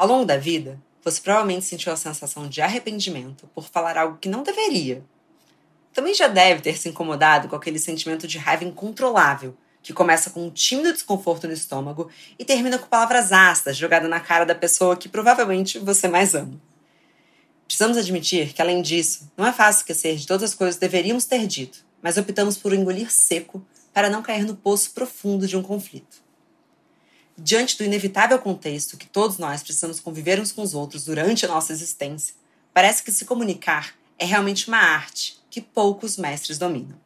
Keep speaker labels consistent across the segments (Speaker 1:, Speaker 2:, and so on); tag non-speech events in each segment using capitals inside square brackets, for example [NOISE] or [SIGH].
Speaker 1: Ao longo da vida, você provavelmente sentiu a sensação de arrependimento por falar algo que não deveria. Também já deve ter se incomodado com aquele sentimento de raiva incontrolável, que começa com um tímido desconforto no estômago e termina com palavras ácidas jogadas na cara da pessoa que provavelmente você mais ama. Precisamos admitir que, além disso, não é fácil esquecer de todas as coisas que deveríamos ter dito, mas optamos por engolir seco para não cair no poço profundo de um conflito. Diante do inevitável contexto que todos nós precisamos conviver uns com os outros durante a nossa existência, parece que se comunicar é realmente uma arte que poucos mestres dominam.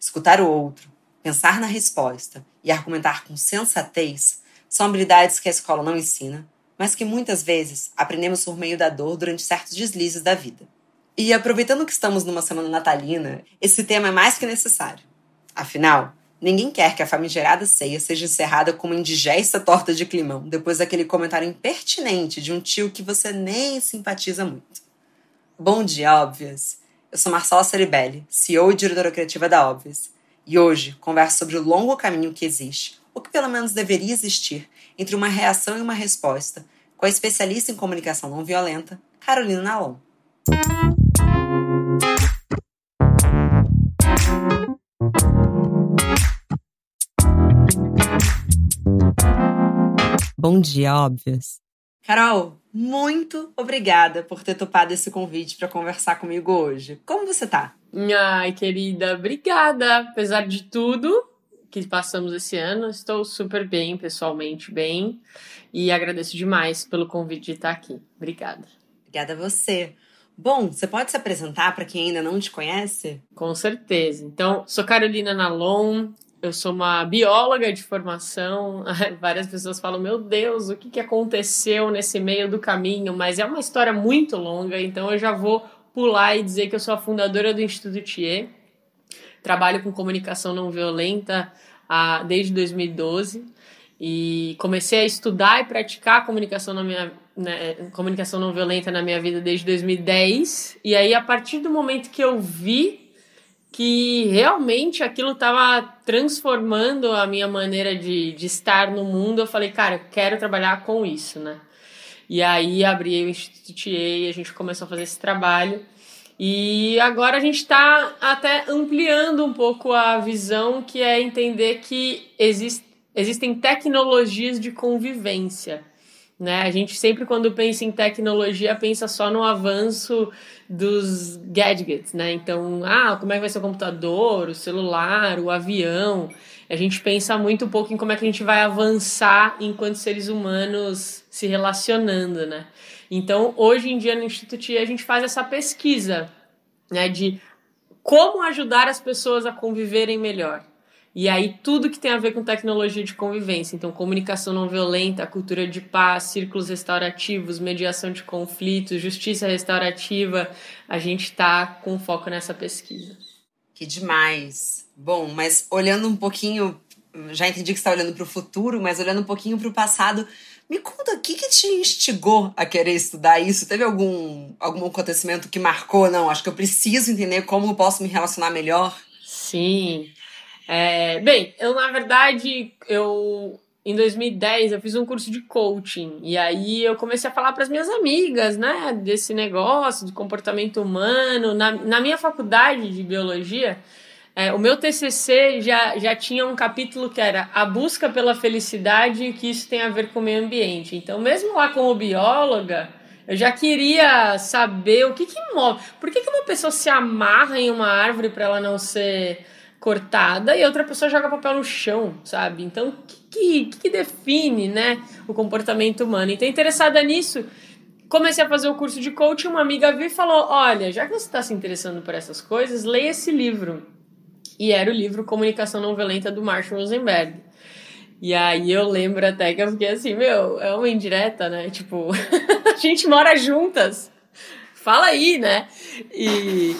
Speaker 1: Escutar o outro, pensar na resposta e argumentar com sensatez são habilidades que a escola não ensina, mas que muitas vezes aprendemos por meio da dor durante certos deslizes da vida. E aproveitando que estamos numa semana natalina, esse tema é mais que necessário. Afinal, Ninguém quer que a famigerada ceia seja encerrada com uma indigesta torta de climão, depois daquele comentário impertinente de um tio que você nem simpatiza muito. Bom dia, Óbvias! Eu sou Marcela Ceribelli, CEO e diretora criativa da Óbvias, e hoje converso sobre o longo caminho que existe, ou que pelo menos deveria existir, entre uma reação e uma resposta, com a especialista em comunicação não violenta, Carolina Nalon. Bom dia, óbvias. Carol, muito obrigada por ter topado esse convite para conversar comigo hoje. Como você tá?
Speaker 2: Ai, querida, obrigada. Apesar de tudo que passamos esse ano, estou super bem, pessoalmente bem, e agradeço demais pelo convite de estar aqui. Obrigada.
Speaker 1: Obrigada a você. Bom, você pode se apresentar para quem ainda não te conhece?
Speaker 2: Com certeza. Então, sou Carolina Nalon, eu sou uma bióloga de formação. [LAUGHS] Várias pessoas falam: Meu Deus, o que, que aconteceu nesse meio do caminho? Mas é uma história muito longa, então eu já vou pular e dizer que eu sou a fundadora do Instituto Thier. Trabalho com comunicação não violenta ah, desde 2012 e comecei a estudar e praticar comunicação na minha né, comunicação não violenta na minha vida desde 2010. E aí, a partir do momento que eu vi que realmente aquilo estava transformando a minha maneira de, de estar no mundo. Eu falei, cara, eu quero trabalhar com isso, né? E aí abri o Instituto e a gente começou a fazer esse trabalho. E agora a gente está até ampliando um pouco a visão, que é entender que exist, existem tecnologias de convivência. Né? A gente sempre, quando pensa em tecnologia, pensa só no avanço dos gadgets, né? Então, ah, como é que vai ser o computador, o celular, o avião. A gente pensa muito pouco em como é que a gente vai avançar enquanto seres humanos se relacionando, né? Então, hoje em dia no Instituto a gente faz essa pesquisa, né, de como ajudar as pessoas a conviverem melhor. E aí tudo que tem a ver com tecnologia de convivência, então comunicação não violenta, cultura de paz, círculos restaurativos, mediação de conflitos, justiça restaurativa, a gente está com foco nessa pesquisa.
Speaker 1: Que demais. Bom, mas olhando um pouquinho, já entendi que está olhando para o futuro, mas olhando um pouquinho para o passado, me conta o que, que te instigou a querer estudar isso? Teve algum, algum acontecimento que marcou? Não, acho que eu preciso entender como eu posso me relacionar melhor.
Speaker 2: Sim. É, bem, eu na verdade, eu em 2010 eu fiz um curso de coaching e aí eu comecei a falar para as minhas amigas, né, desse negócio de comportamento humano. Na, na minha faculdade de biologia, é, o meu TCC já, já tinha um capítulo que era a busca pela felicidade e que isso tem a ver com o meio ambiente. Então, mesmo lá como bióloga, eu já queria saber o que que move. Por que, que uma pessoa se amarra em uma árvore para ela não ser cortada e outra pessoa joga papel no chão, sabe? Então, o que, que, que, define, né, o comportamento humano? Então, interessada nisso, comecei a fazer o curso de coaching, uma amiga viu e falou, olha, já que você está se interessando por essas coisas, leia esse livro. E era o livro Comunicação Não Violenta, do Marshall Rosenberg. E aí eu lembro até que eu fiquei assim, meu, é uma indireta, né? Tipo, [LAUGHS] a gente mora juntas. Fala aí, né? E,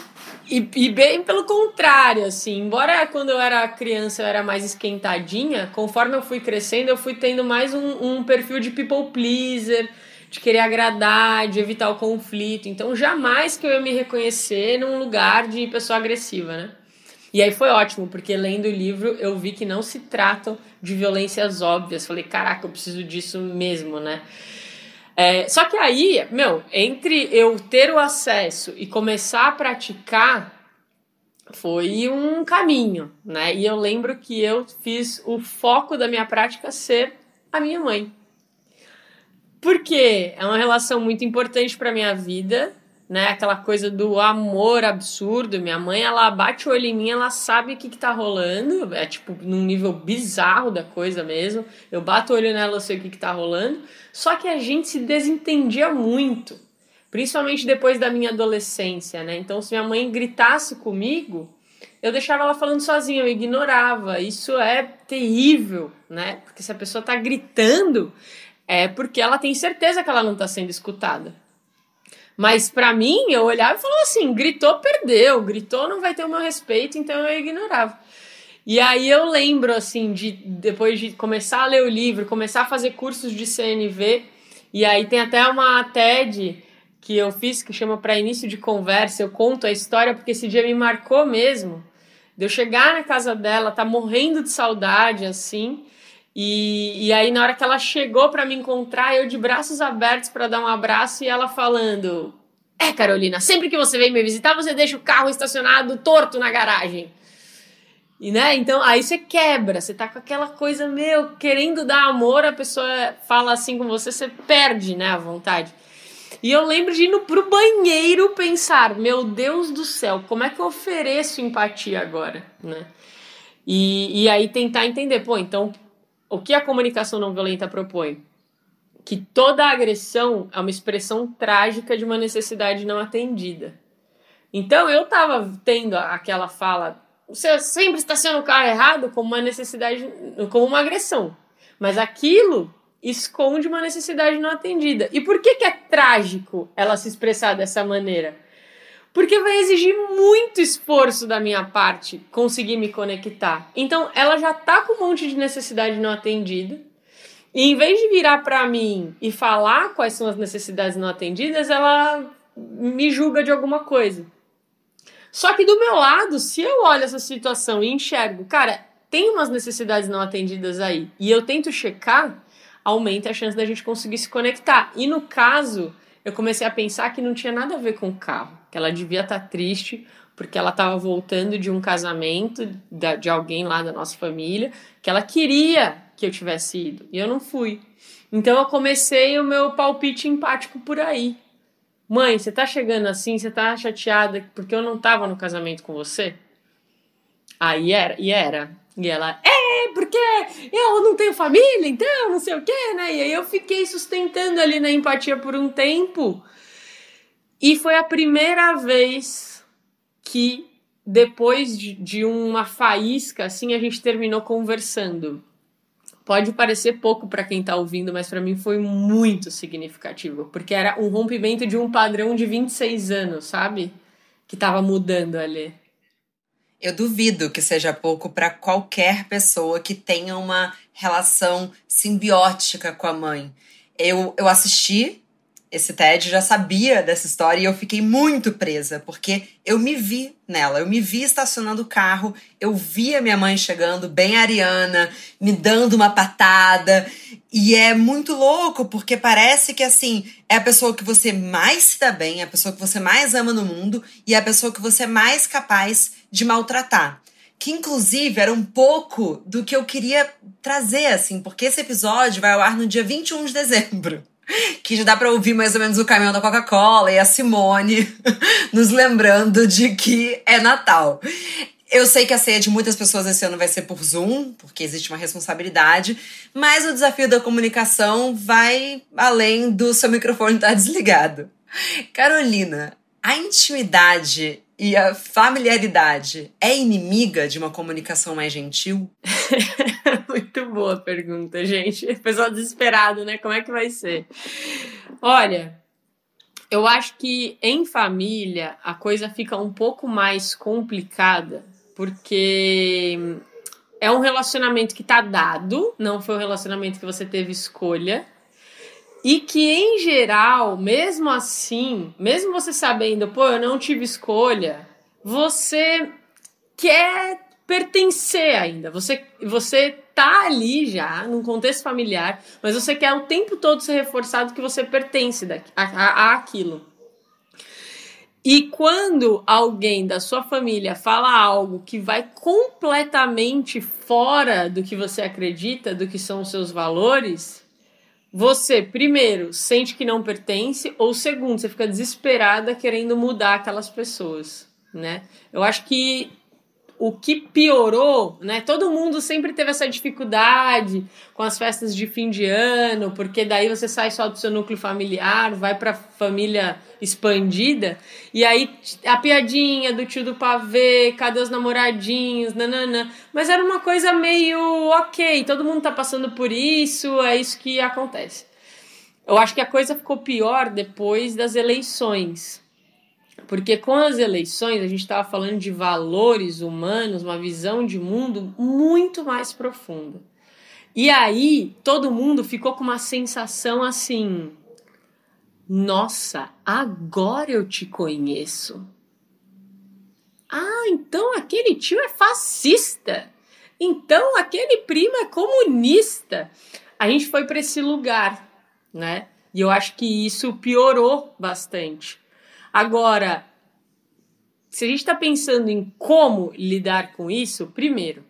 Speaker 2: e, e, bem pelo contrário, assim, embora quando eu era criança eu era mais esquentadinha, conforme eu fui crescendo, eu fui tendo mais um, um perfil de people pleaser, de querer agradar, de evitar o conflito. Então, jamais que eu ia me reconhecer num lugar de pessoa agressiva, né? E aí foi ótimo, porque lendo o livro eu vi que não se tratam de violências óbvias. Falei, caraca, eu preciso disso mesmo, né? É, só que aí, meu, entre eu ter o acesso e começar a praticar, foi um caminho, né? E eu lembro que eu fiz o foco da minha prática ser a minha mãe. Porque é uma relação muito importante para minha vida, né? Aquela coisa do amor absurdo. Minha mãe, ela bate o olho em mim, ela sabe o que, que tá rolando. É tipo num nível bizarro da coisa mesmo. Eu bato o olho nela, eu sei o que, que tá rolando. Só que a gente se desentendia muito. Principalmente depois da minha adolescência, né? Então, se minha mãe gritasse comigo, eu deixava ela falando sozinha, eu ignorava. Isso é terrível, né? Porque se a pessoa tá gritando, é porque ela tem certeza que ela não tá sendo escutada. Mas para mim, eu olhava e falava assim: gritou, perdeu, gritou, não vai ter o meu respeito, então eu ignorava. E aí eu lembro, assim, de depois de começar a ler o livro, começar a fazer cursos de CNV, e aí tem até uma TED que eu fiz que chama para início de conversa. Eu conto a história porque esse dia me marcou mesmo. De eu chegar na casa dela, tá morrendo de saudade, assim. E, e aí, na hora que ela chegou para me encontrar, eu de braços abertos para dar um abraço e ela falando: É, Carolina, sempre que você vem me visitar, você deixa o carro estacionado torto na garagem. E, né, então aí você quebra, você tá com aquela coisa, meu, querendo dar amor, a pessoa fala assim com você, você perde, né, a vontade. E eu lembro de ir pro banheiro pensar, meu Deus do céu, como é que eu ofereço empatia agora, né? E, e aí tentar entender, pô, então, o que a comunicação não violenta propõe? Que toda agressão é uma expressão trágica de uma necessidade não atendida. Então eu tava tendo aquela fala, você sempre está sendo o cara errado como uma necessidade, como uma agressão. Mas aquilo esconde uma necessidade não atendida. E por que, que é trágico ela se expressar dessa maneira? Porque vai exigir muito esforço da minha parte conseguir me conectar. Então, ela já tá com um monte de necessidade não atendida. E em vez de virar para mim e falar quais são as necessidades não atendidas, ela me julga de alguma coisa. Só que do meu lado, se eu olho essa situação e enxergo, cara, tem umas necessidades não atendidas aí, e eu tento checar, aumenta a chance da gente conseguir se conectar. E no caso, eu comecei a pensar que não tinha nada a ver com o carro, que ela devia estar tá triste porque ela estava voltando de um casamento de alguém lá da nossa família, que ela queria que eu tivesse ido, e eu não fui. Então eu comecei o meu palpite empático por aí. Mãe, você tá chegando assim, você tá chateada porque eu não tava no casamento com você? Aí era, e era. E ela, é, porque eu não tenho família, então, não sei o quê, né? E aí eu fiquei sustentando ali na empatia por um tempo. E foi a primeira vez que, depois de, de uma faísca, assim, a gente terminou conversando. Pode parecer pouco para quem tá ouvindo, mas para mim foi muito significativo, porque era um rompimento de um padrão de 26 anos, sabe? Que tava mudando ali.
Speaker 1: Eu duvido que seja pouco para qualquer pessoa que tenha uma relação simbiótica com a mãe. Eu, eu assisti esse TED, já sabia dessa história e eu fiquei muito presa, porque eu me vi nela, eu me vi estacionando o carro, eu vi a minha mãe chegando, bem ariana, me dando uma patada, e é muito louco, porque parece que assim, é a pessoa que você mais se dá bem, é a pessoa que você mais ama no mundo e é a pessoa que você é mais capaz de maltratar. Que inclusive era um pouco do que eu queria trazer, assim, porque esse episódio vai ao ar no dia 21 de dezembro [LAUGHS] que já dá para ouvir mais ou menos o caminhão da Coca-Cola e a Simone [LAUGHS] nos lembrando de que é Natal. Eu sei que a ceia de muitas pessoas esse ano vai ser por Zoom, porque existe uma responsabilidade, mas o desafio da comunicação vai além do seu microfone estar desligado. Carolina, a intimidade e a familiaridade é inimiga de uma comunicação mais gentil? [LAUGHS]
Speaker 2: Muito boa pergunta, gente. Pessoal desesperado, né? Como é que vai ser? Olha, eu acho que em família a coisa fica um pouco mais complicada, porque é um relacionamento que tá dado, não foi um relacionamento que você teve escolha. E que, em geral, mesmo assim, mesmo você sabendo, pô, eu não tive escolha, você quer pertencer ainda. Você, você tá ali já, num contexto familiar, mas você quer o tempo todo ser reforçado que você pertence a, a aquilo. E quando alguém da sua família fala algo que vai completamente fora do que você acredita, do que são os seus valores, você, primeiro, sente que não pertence, ou segundo, você fica desesperada querendo mudar aquelas pessoas, né? Eu acho que o que piorou, né? Todo mundo sempre teve essa dificuldade com as festas de fim de ano, porque daí você sai só do seu núcleo familiar, vai para família expandida, e aí a piadinha do tio do pavê, cadê os namoradinhos, nananã. Mas era uma coisa meio ok, todo mundo tá passando por isso, é isso que acontece. Eu acho que a coisa ficou pior depois das eleições porque com as eleições a gente estava falando de valores humanos, uma visão de mundo muito mais profunda. E aí todo mundo ficou com uma sensação assim: nossa, agora eu te conheço. Ah, então aquele tio é fascista. Então aquele primo é comunista. A gente foi para esse lugar, né? E eu acho que isso piorou bastante. Agora, se a gente está pensando em como lidar com isso, primeiro,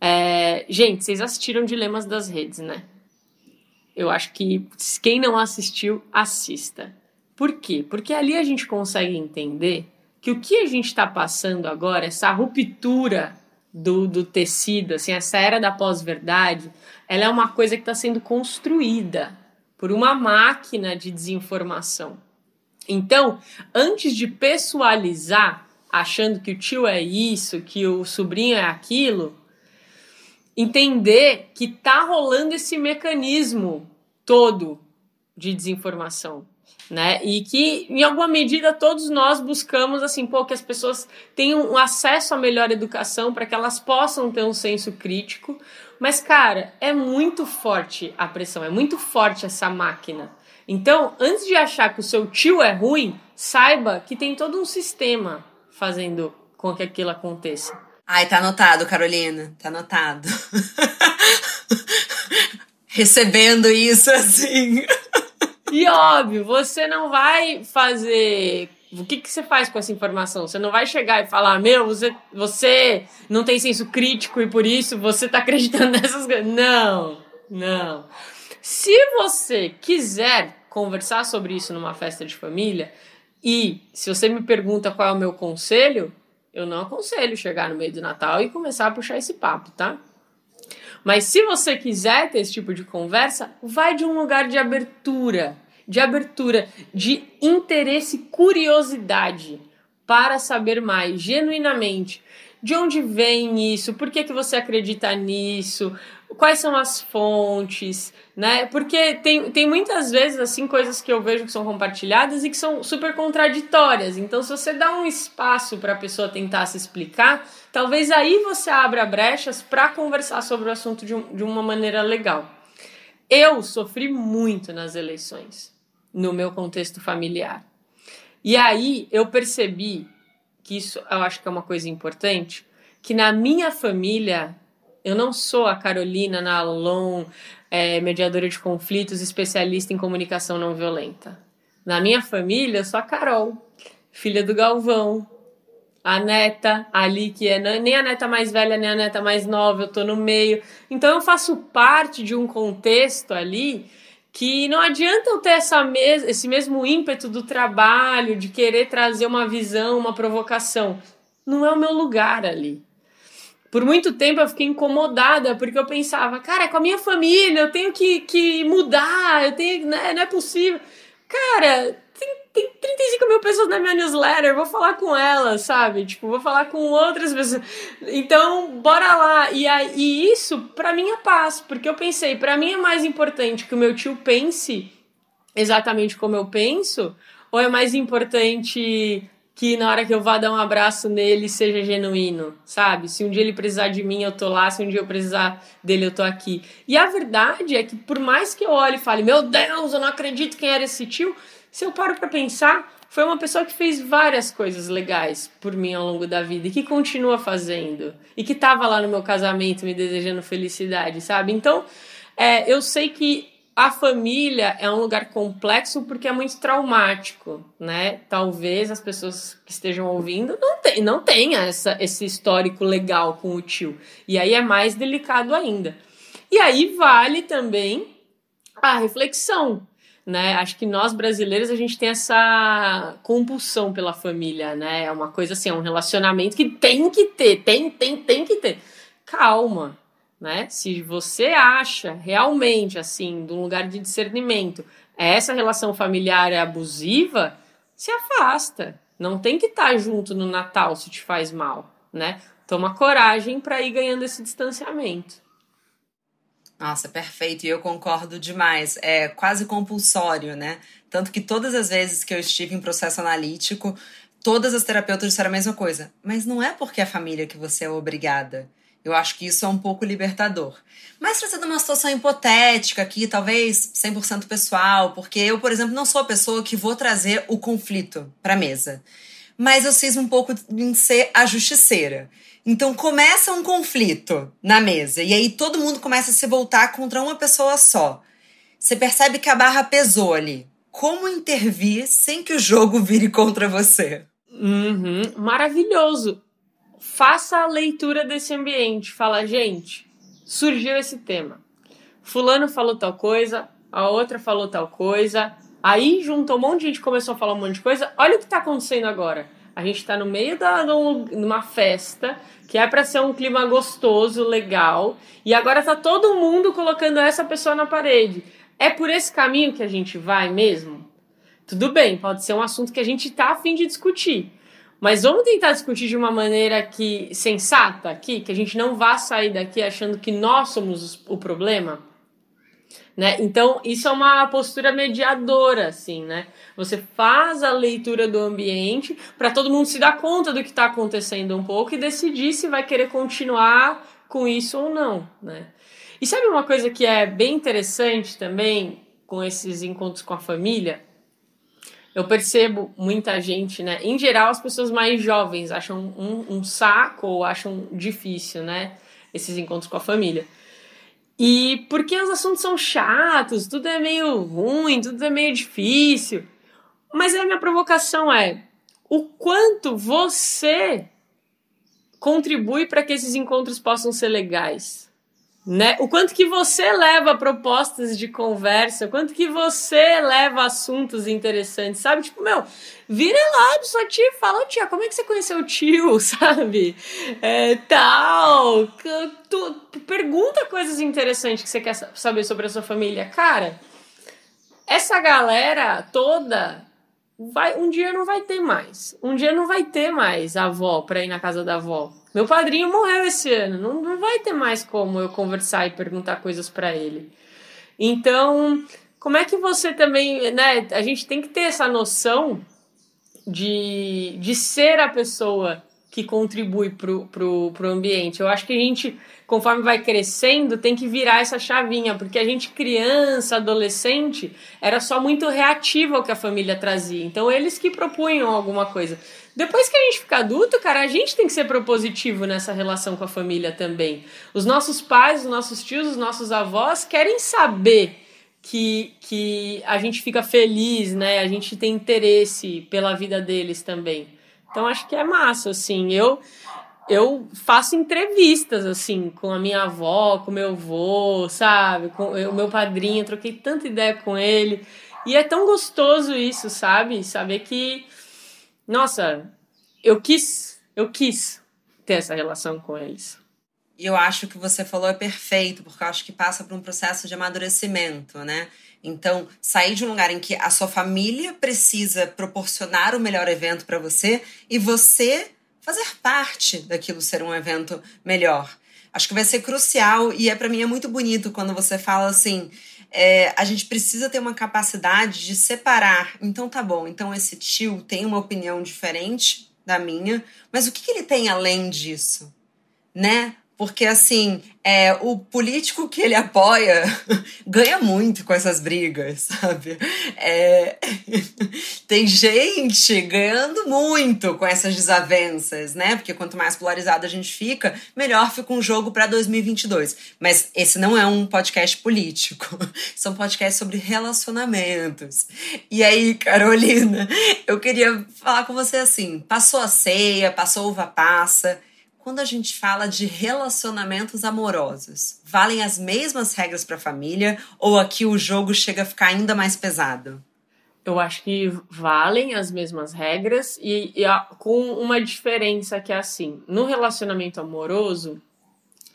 Speaker 2: é, gente, vocês assistiram Dilemas das Redes, né? Eu acho que quem não assistiu, assista. Por quê? Porque ali a gente consegue entender que o que a gente está passando agora, essa ruptura do, do tecido, assim, essa era da pós-verdade, ela é uma coisa que está sendo construída por uma máquina de desinformação. Então, antes de pessoalizar, achando que o tio é isso, que o sobrinho é aquilo, entender que tá rolando esse mecanismo todo de desinformação, né? E que em alguma medida todos nós buscamos assim, pô, que as pessoas tenham um acesso à melhor educação para que elas possam ter um senso crítico. Mas cara, é muito forte a pressão, é muito forte essa máquina. Então, antes de achar que o seu tio é ruim, saiba que tem todo um sistema fazendo com que aquilo aconteça.
Speaker 1: Ai, tá anotado, Carolina. Tá anotado. [LAUGHS] Recebendo isso assim.
Speaker 2: E óbvio, você não vai fazer. O que, que você faz com essa informação? Você não vai chegar e falar, meu, você, você não tem senso crítico e por isso você tá [LAUGHS] acreditando nessas coisas. Não, não. Se você quiser conversar sobre isso numa festa de família, e se você me pergunta qual é o meu conselho, eu não aconselho chegar no meio do Natal e começar a puxar esse papo, tá? Mas se você quiser ter esse tipo de conversa, vai de um lugar de abertura, de abertura, de interesse, curiosidade para saber mais, genuinamente. De onde vem isso? Por que, que você acredita nisso? Quais são as fontes, né? Porque tem, tem muitas vezes, assim, coisas que eu vejo que são compartilhadas e que são super contraditórias. Então, se você dá um espaço para a pessoa tentar se explicar, talvez aí você abra brechas para conversar sobre o assunto de, um, de uma maneira legal. Eu sofri muito nas eleições, no meu contexto familiar. E aí eu percebi que isso eu acho que é uma coisa importante, que na minha família eu não sou a Carolina Nalon, é, mediadora de conflitos, especialista em comunicação não violenta. Na minha família, eu sou a Carol, filha do Galvão. A neta ali, que é nem a neta mais velha, nem a neta mais nova, eu tô no meio. Então eu faço parte de um contexto ali que não adianta eu ter essa mes esse mesmo ímpeto do trabalho, de querer trazer uma visão, uma provocação. Não é o meu lugar ali. Por muito tempo eu fiquei incomodada, porque eu pensava, cara, com a minha família eu tenho que, que mudar, eu tenho. Né, não é possível. Cara, tem, tem 35 mil pessoas na minha newsletter, vou falar com elas, sabe? Tipo, vou falar com outras pessoas. Então, bora lá. E, e isso, pra mim, é paz, porque eu pensei, pra mim é mais importante que o meu tio pense exatamente como eu penso, ou é mais importante que na hora que eu vá dar um abraço nele seja genuíno, sabe? Se um dia ele precisar de mim, eu tô lá, se um dia eu precisar dele, eu tô aqui. E a verdade é que por mais que eu olhe e fale, meu Deus, eu não acredito quem era esse tio, se eu paro para pensar, foi uma pessoa que fez várias coisas legais por mim ao longo da vida e que continua fazendo. E que tava lá no meu casamento me desejando felicidade, sabe? Então, é, eu sei que a família é um lugar complexo porque é muito traumático, né? Talvez as pessoas que estejam ouvindo não, tem, não essa, esse histórico legal com o tio. E aí é mais delicado ainda. E aí vale também a reflexão, né? Acho que nós brasileiros a gente tem essa compulsão pela família, né? É uma coisa assim, é um relacionamento que tem que ter, tem, tem, tem que ter. Calma, né? Se você acha realmente assim, de um lugar de discernimento, essa relação familiar é abusiva, se afasta. Não tem que estar junto no Natal se te faz mal, né? Toma coragem para ir ganhando esse distanciamento.
Speaker 1: Nossa, perfeito. E eu concordo demais. É quase compulsório, né? Tanto que todas as vezes que eu estive em processo analítico, todas as terapeutas disseram a mesma coisa. Mas não é porque é família que você é obrigada. Eu acho que isso é um pouco libertador. Mas trazendo uma situação hipotética aqui, talvez 100% pessoal, porque eu, por exemplo, não sou a pessoa que vou trazer o conflito para mesa. Mas eu cismo um pouco em ser a justiceira. Então começa um conflito na mesa e aí todo mundo começa a se voltar contra uma pessoa só. Você percebe que a barra pesou ali. Como intervir sem que o jogo vire contra você?
Speaker 2: Uhum, maravilhoso faça a leitura desse ambiente. Fala, gente, surgiu esse tema. Fulano falou tal coisa, a outra falou tal coisa. Aí juntou um monte de gente começou a falar um monte de coisa. Olha o que está acontecendo agora. A gente está no meio da numa festa que é para ser um clima gostoso, legal, e agora tá todo mundo colocando essa pessoa na parede. É por esse caminho que a gente vai mesmo? Tudo bem, pode ser um assunto que a gente tá a fim de discutir. Mas vamos tentar discutir de uma maneira que sensata aqui, que a gente não vá sair daqui achando que nós somos o problema. Né? Então, isso é uma postura mediadora, assim, né? Você faz a leitura do ambiente para todo mundo se dar conta do que está acontecendo um pouco e decidir se vai querer continuar com isso ou não, né? E sabe uma coisa que é bem interessante também com esses encontros com a família? Eu percebo muita gente, né? Em geral, as pessoas mais jovens acham um, um saco ou acham difícil, né? Esses encontros com a família. E porque os assuntos são chatos, tudo é meio ruim, tudo é meio difícil. Mas a minha provocação é o quanto você contribui para que esses encontros possam ser legais né? O quanto que você leva propostas de conversa, o quanto que você leva assuntos interessantes, sabe? Tipo, meu, vira lá pro sua tia e fala, tia, como é que você conheceu o tio, [LAUGHS] sabe? É, tal. Tu, pergunta coisas interessantes que você quer saber sobre a sua família. Cara, essa galera toda vai um dia não vai ter mais. Um dia não vai ter mais a avó pra ir na casa da avó. Meu padrinho morreu esse ano, não, não vai ter mais como eu conversar e perguntar coisas para ele. Então, como é que você também, né? A gente tem que ter essa noção de, de ser a pessoa que contribui pro, pro, pro ambiente. Eu acho que a gente, conforme vai crescendo, tem que virar essa chavinha, porque a gente, criança, adolescente, era só muito reativo ao que a família trazia. Então, eles que propunham alguma coisa. Depois que a gente fica adulto, cara, a gente tem que ser propositivo nessa relação com a família também. Os nossos pais, os nossos tios, os nossos avós querem saber que, que a gente fica feliz, né? A gente tem interesse pela vida deles também. Então acho que é massa, assim. Eu eu faço entrevistas assim com a minha avó, com meu avô, sabe? Com o meu padrinho, troquei tanta ideia com ele. E é tão gostoso isso, sabe? Saber que nossa, eu quis, eu quis ter essa relação com eles.
Speaker 1: E eu acho que você falou é perfeito, porque eu acho que passa por um processo de amadurecimento, né? Então, sair de um lugar em que a sua família precisa proporcionar o melhor evento para você e você fazer parte daquilo ser um evento melhor. Acho que vai ser crucial e é para mim é muito bonito quando você fala assim, é, a gente precisa ter uma capacidade de separar. Então tá bom, então esse tio tem uma opinião diferente da minha, mas o que, que ele tem além disso? Né? Porque, assim, é, o político que ele apoia [LAUGHS] ganha muito com essas brigas, sabe? É, [LAUGHS] tem gente ganhando muito com essas desavenças, né? Porque quanto mais polarizado a gente fica, melhor fica um jogo para 2022. Mas esse não é um podcast político, [LAUGHS] são podcasts sobre relacionamentos. E aí, Carolina, eu queria falar com você assim: passou a ceia, passou uva passa quando a gente fala de relacionamentos amorosos, valem as mesmas regras para a família ou aqui o jogo chega a ficar ainda mais pesado?
Speaker 2: Eu acho que valem as mesmas regras e, e a, com uma diferença que é assim: no relacionamento amoroso,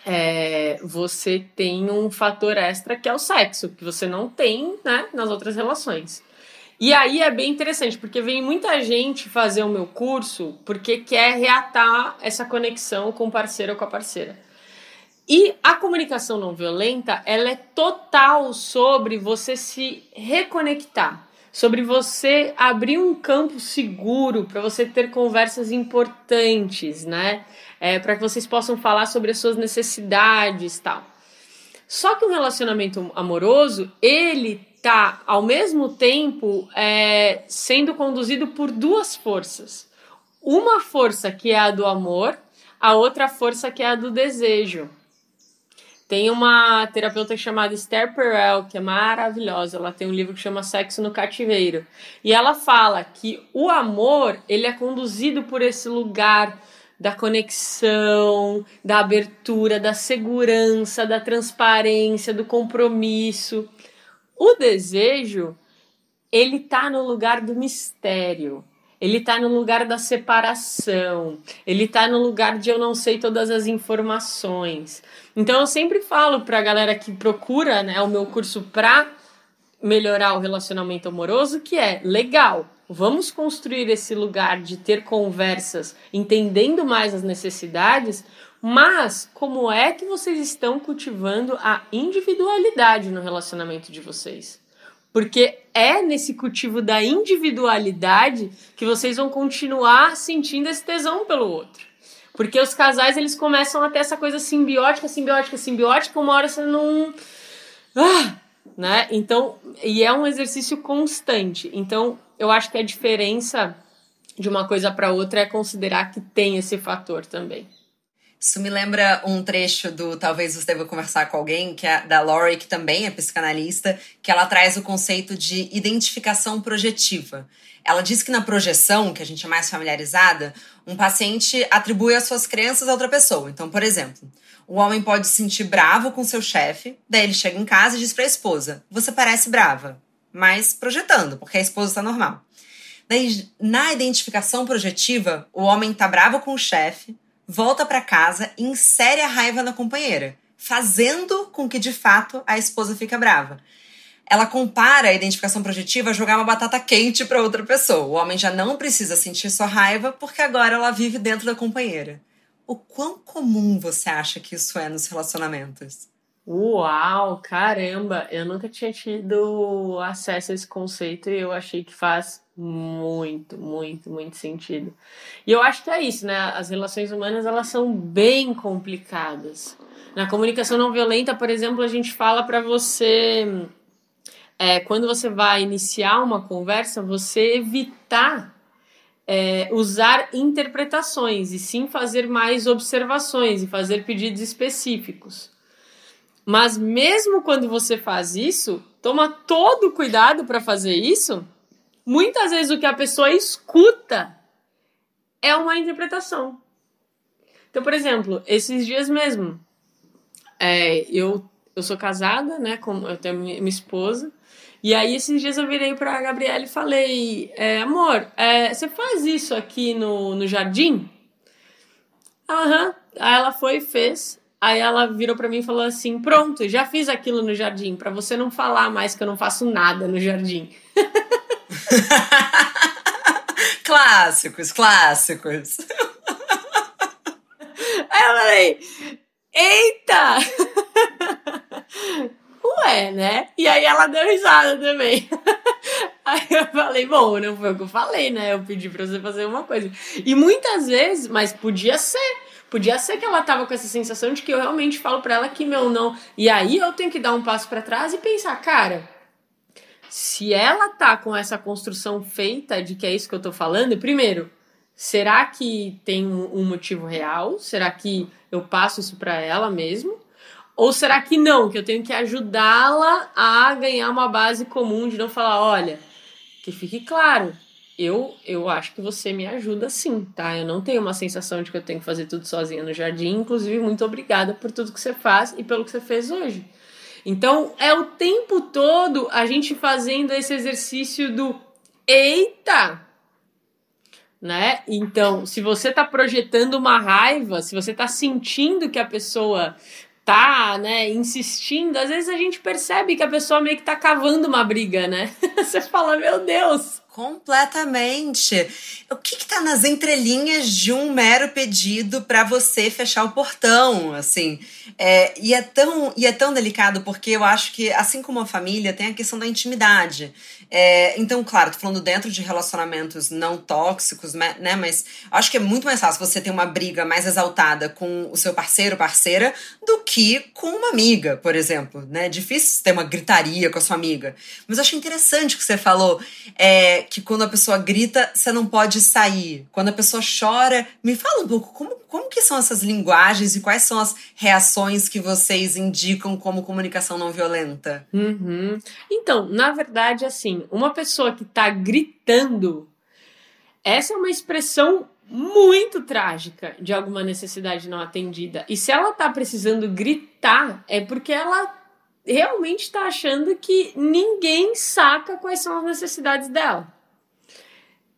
Speaker 2: é, você tem um fator extra que é o sexo, que você não tem né, nas outras relações. E aí é bem interessante, porque vem muita gente fazer o meu curso porque quer reatar essa conexão com o parceiro ou com a parceira. E a comunicação não violenta, ela é total sobre você se reconectar, sobre você abrir um campo seguro para você ter conversas importantes, né? É, para que vocês possam falar sobre as suas necessidades, tal. Só que o relacionamento amoroso, ele está, ao mesmo tempo, é, sendo conduzido por duas forças. Uma força que é a do amor, a outra força que é a do desejo. Tem uma terapeuta chamada Esther Perel, que é maravilhosa. Ela tem um livro que chama Sexo no Cativeiro. E ela fala que o amor, ele é conduzido por esse lugar da conexão, da abertura, da segurança, da transparência, do compromisso. O desejo, ele tá no lugar do mistério. Ele tá no lugar da separação. Ele tá no lugar de eu não sei todas as informações. Então eu sempre falo pra galera que procura, né, o meu curso pra melhorar o relacionamento amoroso, que é legal. Vamos construir esse lugar de ter conversas, entendendo mais as necessidades, mas como é que vocês estão cultivando a individualidade no relacionamento de vocês? Porque é nesse cultivo da individualidade que vocês vão continuar sentindo esse tesão pelo outro. Porque os casais eles começam a ter essa coisa simbiótica, simbiótica, simbiótica, uma hora você não. Ah, né? Então, e é um exercício constante. Então, eu acho que a diferença de uma coisa para outra é considerar que tem esse fator também.
Speaker 1: Isso me lembra um trecho do Talvez Você Deva Conversar com Alguém, que é da Laurie, que também é psicanalista, que ela traz o conceito de identificação projetiva. Ela diz que na projeção, que a gente é mais familiarizada, um paciente atribui as suas crenças a outra pessoa. Então, por exemplo, o homem pode se sentir bravo com seu chefe, daí ele chega em casa e diz para a esposa: Você parece brava, mas projetando, porque a esposa está normal. Daí, na identificação projetiva, o homem está bravo com o chefe, volta para casa e insere a raiva na companheira, fazendo com que de fato a esposa fique brava. Ela compara a identificação projetiva a jogar uma batata quente para outra pessoa. O homem já não precisa sentir sua raiva porque agora ela vive dentro da companheira. O quão comum você acha que isso é nos relacionamentos?
Speaker 2: Uau, caramba! Eu nunca tinha tido acesso a esse conceito e eu achei que faz muito, muito, muito sentido. E eu acho que é isso, né? As relações humanas elas são bem complicadas. Na comunicação não violenta, por exemplo, a gente fala para você é, quando você vai iniciar uma conversa, você evitar é, usar interpretações e sim fazer mais observações e fazer pedidos específicos. Mas mesmo quando você faz isso, toma todo cuidado para fazer isso muitas vezes o que a pessoa escuta é uma interpretação. Então, por exemplo, esses dias mesmo, é, eu, eu sou casada, né? Com, eu tenho minha, minha esposa. E aí, esses dias eu virei pra Gabriela e falei: é, Amor, é, você faz isso aqui no, no jardim? Aham. Aí ela foi e fez. Aí ela virou para mim e falou assim: Pronto, já fiz aquilo no jardim, para você não falar mais que eu não faço nada no jardim. [LAUGHS]
Speaker 1: clássicos, clássicos.
Speaker 2: Aí eu falei, eita! não é, né? E aí ela deu risada também. [LAUGHS] Aí eu falei, bom, não foi o que eu falei, né? Eu pedi pra você fazer uma coisa. E muitas vezes, mas podia ser. Podia ser que ela tava com essa sensação de que eu realmente falo para ela que meu não. E aí eu tenho que dar um passo para trás e pensar, cara, se ela tá com essa construção feita de que é isso que eu tô falando, primeiro, será que tem um motivo real? Será que eu passo isso para ela mesmo? Ou será que não, que eu tenho que ajudá-la a ganhar uma base comum de não falar, olha, que fique claro, eu, eu acho que você me ajuda sim, tá? Eu não tenho uma sensação de que eu tenho que fazer tudo sozinha no jardim. Inclusive, muito obrigada por tudo que você faz e pelo que você fez hoje. Então, é o tempo todo a gente fazendo esse exercício do eita! Né? Então, se você tá projetando uma raiva, se você tá sentindo que a pessoa tá, né, insistindo, às vezes a gente percebe que a pessoa meio que tá cavando uma briga, né? [LAUGHS] você fala, meu Deus,
Speaker 1: Completamente. O que está nas entrelinhas de um mero pedido para você fechar o portão, assim? É, e, é tão, e é tão delicado porque eu acho que, assim como a família, tem a questão da intimidade. É, então, claro, tô falando dentro de relacionamentos não tóxicos, né? Mas acho que é muito mais fácil você ter uma briga mais exaltada com o seu parceiro, parceira, do que com uma amiga, por exemplo, né? Difícil ter uma gritaria com a sua amiga. Mas eu achei interessante o que você falou. É, que quando a pessoa grita, você não pode sair. Quando a pessoa chora, me fala um pouco como, como que são essas linguagens e quais são as reações que vocês indicam como comunicação não violenta?
Speaker 2: Uhum. Então, na verdade, assim, uma pessoa que está gritando, essa é uma expressão muito trágica de alguma necessidade não atendida. E se ela está precisando gritar, é porque ela realmente está achando que ninguém saca quais são as necessidades dela.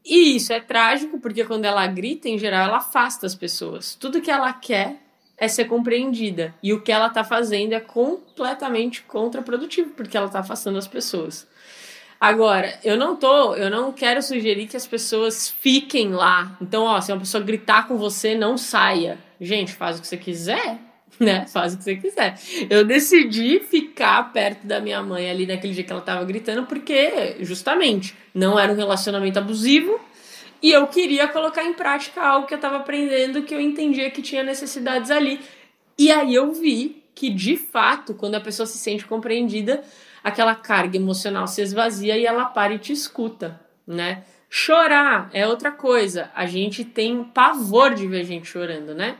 Speaker 2: E isso é trágico, porque quando ela grita, em geral, ela afasta as pessoas. Tudo que ela quer é ser compreendida. E o que ela está fazendo é completamente contraprodutivo, porque ela está afastando as pessoas. Agora, eu não tô, eu não quero sugerir que as pessoas fiquem lá. Então, ó, se uma pessoa gritar com você, não saia. Gente, faz o que você quiser, né? Faz o que você quiser. Eu decidi ficar perto da minha mãe ali naquele dia que ela tava gritando, porque, justamente, não era um relacionamento abusivo e eu queria colocar em prática algo que eu tava aprendendo, que eu entendia que tinha necessidades ali. E aí eu vi que, de fato, quando a pessoa se sente compreendida, aquela carga emocional se esvazia e ela para e te escuta, né? Chorar é outra coisa. A gente tem pavor de ver gente chorando, né?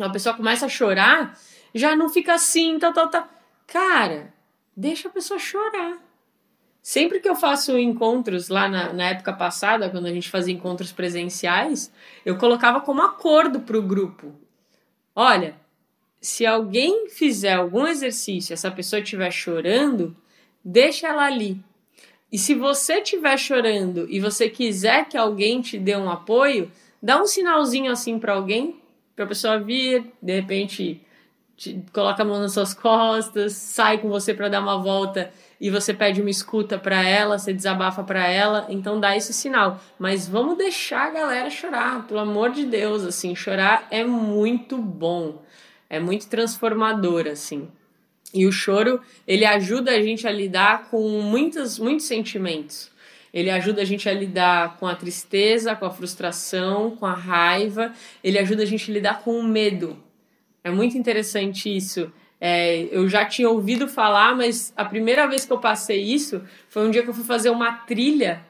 Speaker 2: A pessoa começa a chorar, já não fica assim, tal, tal, tal. Cara, deixa a pessoa chorar. Sempre que eu faço encontros lá na, na época passada, quando a gente fazia encontros presenciais, eu colocava como acordo para o grupo. Olha, se alguém fizer algum exercício, essa pessoa estiver chorando, deixa ela ali. E se você estiver chorando e você quiser que alguém te dê um apoio, dá um sinalzinho assim para alguém, para a pessoa vir, de repente te, coloca a mão nas suas costas, sai com você para dar uma volta e você pede uma escuta para ela, você desabafa para ela, então dá esse sinal. Mas vamos deixar a galera chorar, pelo amor de Deus, assim, chorar é muito bom, é muito transformador, assim. E o choro, ele ajuda a gente a lidar com muitos, muitos sentimentos. Ele ajuda a gente a lidar com a tristeza, com a frustração, com a raiva. Ele ajuda a gente a lidar com o medo. É muito interessante isso. É, eu já tinha ouvido falar, mas a primeira vez que eu passei isso foi um dia que eu fui fazer uma trilha.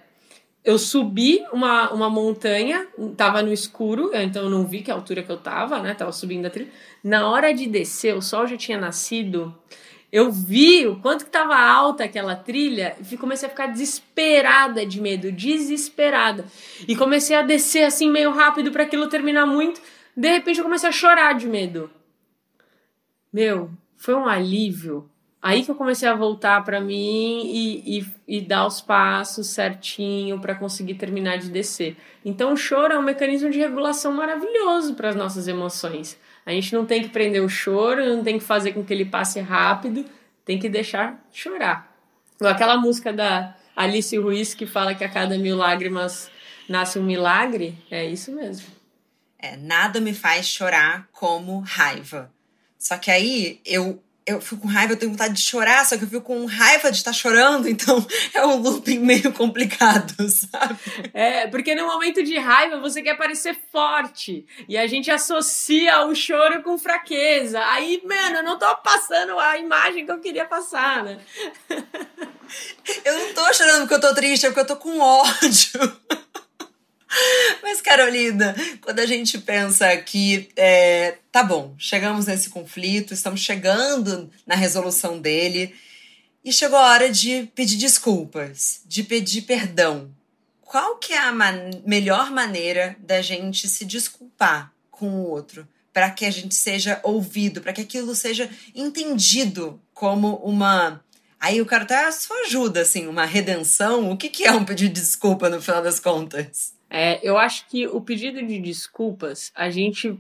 Speaker 2: Eu subi uma, uma montanha, tava no escuro, então eu não vi que altura que eu tava, né? Tava subindo a trilha. Na hora de descer, o sol já tinha nascido eu vi o quanto que estava alta aquela trilha e comecei a ficar desesperada de medo, desesperada. E comecei a descer assim meio rápido para aquilo terminar muito. De repente eu comecei a chorar de medo. Meu, foi um alívio. Aí que eu comecei a voltar para mim e, e, e, dar os passos certinho para conseguir terminar de descer. Então, o choro é um mecanismo de regulação maravilhoso para as nossas emoções. A gente não tem que prender o choro, não tem que fazer com que ele passe rápido, tem que deixar chorar. Aquela música da Alice Ruiz que fala que a cada mil lágrimas nasce um milagre, é isso mesmo.
Speaker 1: É, nada me faz chorar como raiva. Só que aí eu eu fico com raiva, eu tenho vontade de chorar, só que eu fico com raiva de estar chorando, [LAUGHS] então é um looping meio complicado, [LAUGHS] sabe?
Speaker 2: É, porque no momento de raiva você quer parecer forte e a gente associa o choro com fraqueza. Aí, mano, eu não tô passando a imagem que eu queria passar, né?
Speaker 1: Eu não tô chorando porque eu tô triste, é porque eu tô com ódio. [LAUGHS] [LAUGHS] Mas, Carolina, quando a gente pensa que é, tá bom, chegamos nesse conflito, estamos chegando na resolução dele e chegou a hora de pedir desculpas, de pedir perdão. Qual que é a man melhor maneira da gente se desculpar com o outro? Para que a gente seja ouvido, para que aquilo seja entendido como uma Aí o cara tá a sua ajuda, assim, uma redenção. O que, que é um pedido de desculpa no final das contas?
Speaker 2: É, eu acho que o pedido de desculpas a gente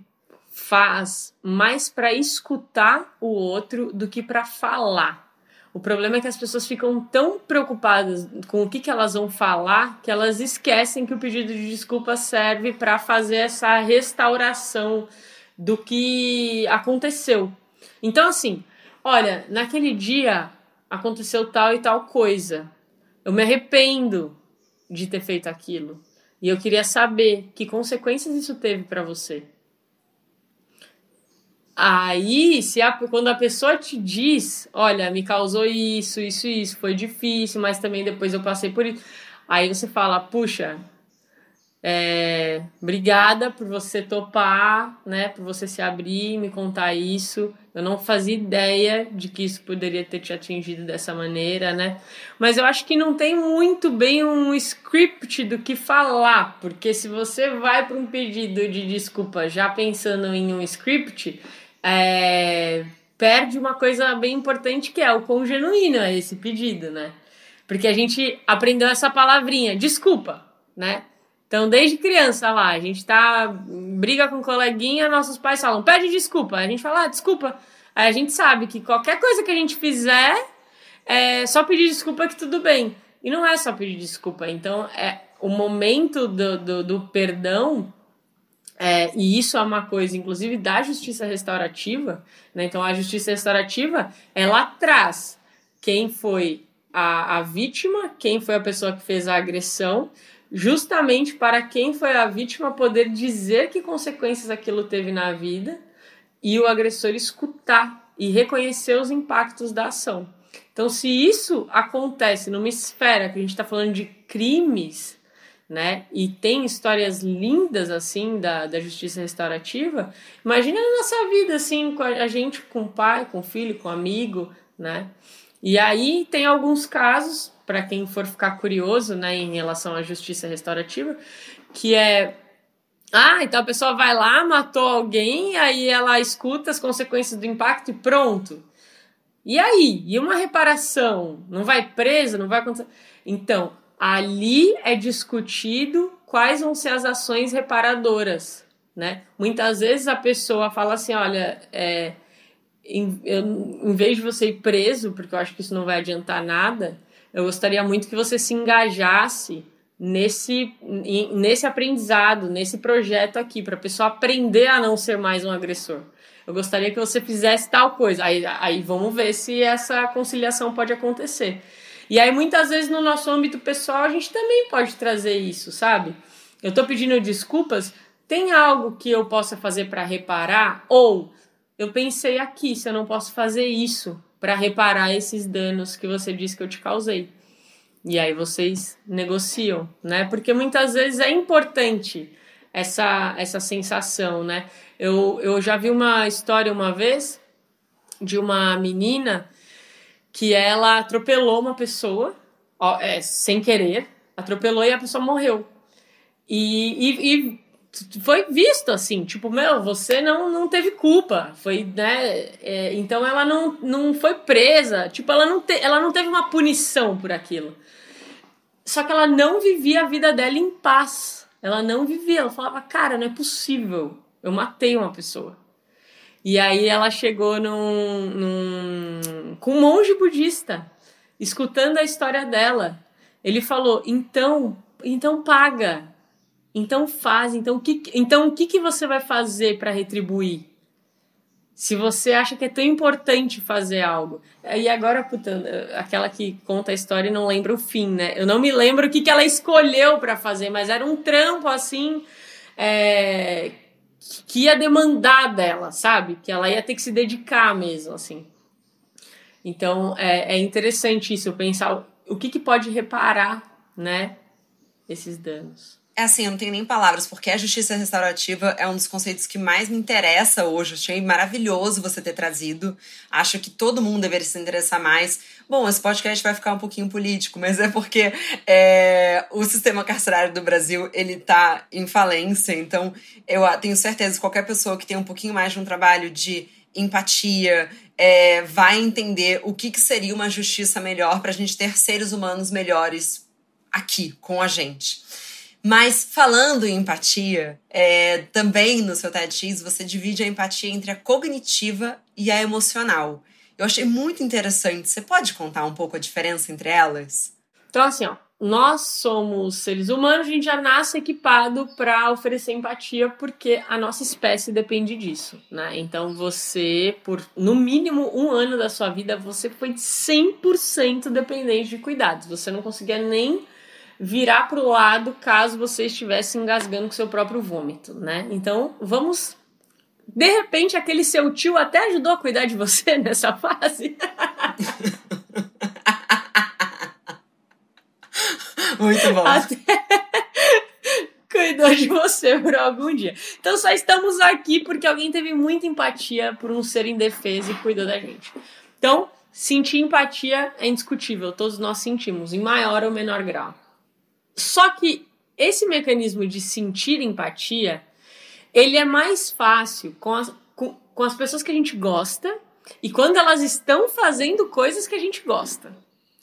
Speaker 2: faz mais para escutar o outro do que para falar. O problema é que as pessoas ficam tão preocupadas com o que, que elas vão falar que elas esquecem que o pedido de desculpa serve para fazer essa restauração do que aconteceu. Então, assim, olha, naquele dia aconteceu tal e tal coisa. Eu me arrependo de ter feito aquilo. E eu queria saber que consequências isso teve para você. Aí, se a, quando a pessoa te diz, olha, me causou isso, isso, isso, foi difícil, mas também depois eu passei por isso. Aí você fala, puxa, é, obrigada por você topar, né? Por você se abrir, me contar isso. Eu não fazia ideia de que isso poderia ter te atingido dessa maneira, né? Mas eu acho que não tem muito bem um script do que falar, porque se você vai para um pedido de desculpa já pensando em um script, é, perde uma coisa bem importante que é o quão genuíno é esse pedido, né? Porque a gente aprendeu essa palavrinha, desculpa, né? Então, desde criança lá, a gente tá. briga com um coleguinha, nossos pais falam, pede desculpa. A gente fala, ah, desculpa. Aí a gente sabe que qualquer coisa que a gente fizer, é só pedir desculpa que tudo bem. E não é só pedir desculpa. Então, é o momento do, do, do perdão, é, e isso é uma coisa, inclusive, da justiça restaurativa. Né? Então, a justiça restaurativa, ela traz quem foi a, a vítima, quem foi a pessoa que fez a agressão, justamente para quem foi a vítima poder dizer que consequências aquilo teve na vida e o agressor escutar e reconhecer os impactos da ação. Então, se isso acontece numa esfera que a gente está falando de crimes, né, e tem histórias lindas assim da, da justiça restaurativa, imagina na nossa vida assim, com a, a gente com pai, com filho, com amigo, né? E aí tem alguns casos para quem for ficar curioso, né, em relação à justiça restaurativa, que é ah, então a pessoa vai lá, matou alguém, aí ela escuta as consequências do impacto e pronto. E aí? E uma reparação? Não vai presa? Não vai acontecer? Então, ali é discutido quais vão ser as ações reparadoras, né? Muitas vezes a pessoa fala assim, olha, é, em, eu, em vez de você ir preso, porque eu acho que isso não vai adiantar nada, eu gostaria muito que você se engajasse nesse, nesse aprendizado, nesse projeto aqui, para a pessoa aprender a não ser mais um agressor. Eu gostaria que você fizesse tal coisa. Aí, aí vamos ver se essa conciliação pode acontecer. E aí, muitas vezes, no nosso âmbito pessoal, a gente também pode trazer isso, sabe? Eu estou pedindo desculpas. Tem algo que eu possa fazer para reparar? Ou eu pensei aqui se eu não posso fazer isso para reparar esses danos que você disse que eu te causei. E aí vocês negociam, né? Porque muitas vezes é importante essa, essa sensação, né? Eu, eu já vi uma história uma vez de uma menina que ela atropelou uma pessoa ó, é, sem querer, atropelou e a pessoa morreu. E, e, e foi visto assim, tipo, meu, você não, não teve culpa, foi, né, é, então ela não, não foi presa, tipo, ela não, te, ela não teve uma punição por aquilo. Só que ela não vivia a vida dela em paz, ela não vivia, ela falava, cara, não é possível, eu matei uma pessoa. E aí ela chegou num, num, com um monge budista, escutando a história dela. Ele falou, então, então paga, então faz, então o que, então, o que, que você vai fazer para retribuir? Se você acha que é tão importante fazer algo. E agora, puta, aquela que conta a história e não lembra o fim, né? Eu não me lembro o que, que ela escolheu para fazer, mas era um trampo assim. É, que ia demandar dela, sabe? Que ela ia ter que se dedicar mesmo, assim. Então é, é interessante isso, pensar o que, que pode reparar, né? Esses danos.
Speaker 1: É assim, eu não tenho nem palavras, porque a justiça restaurativa é um dos conceitos que mais me interessa hoje. Achei maravilhoso você ter trazido. Acho que todo mundo deveria se interessar mais. Bom, esse podcast vai ficar um pouquinho político, mas é porque é, o sistema carcerário do Brasil ele tá em falência. Então, eu tenho certeza que qualquer pessoa que tem um pouquinho mais de um trabalho de empatia, é, vai entender o que, que seria uma justiça melhor para a gente ter seres humanos melhores aqui com a gente. Mas falando em empatia, é, também no seu TEDx você divide a empatia entre a cognitiva e a emocional. Eu achei muito interessante. Você pode contar um pouco a diferença entre elas?
Speaker 2: Então, assim, ó, nós somos seres humanos, a gente já nasce equipado para oferecer empatia porque a nossa espécie depende disso, né? Então você, por no mínimo um ano da sua vida, você foi 100% dependente de cuidados. Você não conseguia nem virar para o lado caso você estivesse engasgando com seu próprio vômito, né? Então, vamos. De repente, aquele seu tio até ajudou a cuidar de você [LAUGHS] nessa fase.
Speaker 1: Muito bom. Até [LAUGHS]
Speaker 2: cuidou de você por algum dia. Então só estamos aqui porque alguém teve muita empatia por um ser indefeso e cuidou da gente. Então, sentir empatia é indiscutível, todos nós sentimos, em maior ou menor grau. Só que esse mecanismo de sentir empatia, ele é mais fácil com as, com, com as pessoas que a gente gosta e quando elas estão fazendo coisas que a gente gosta.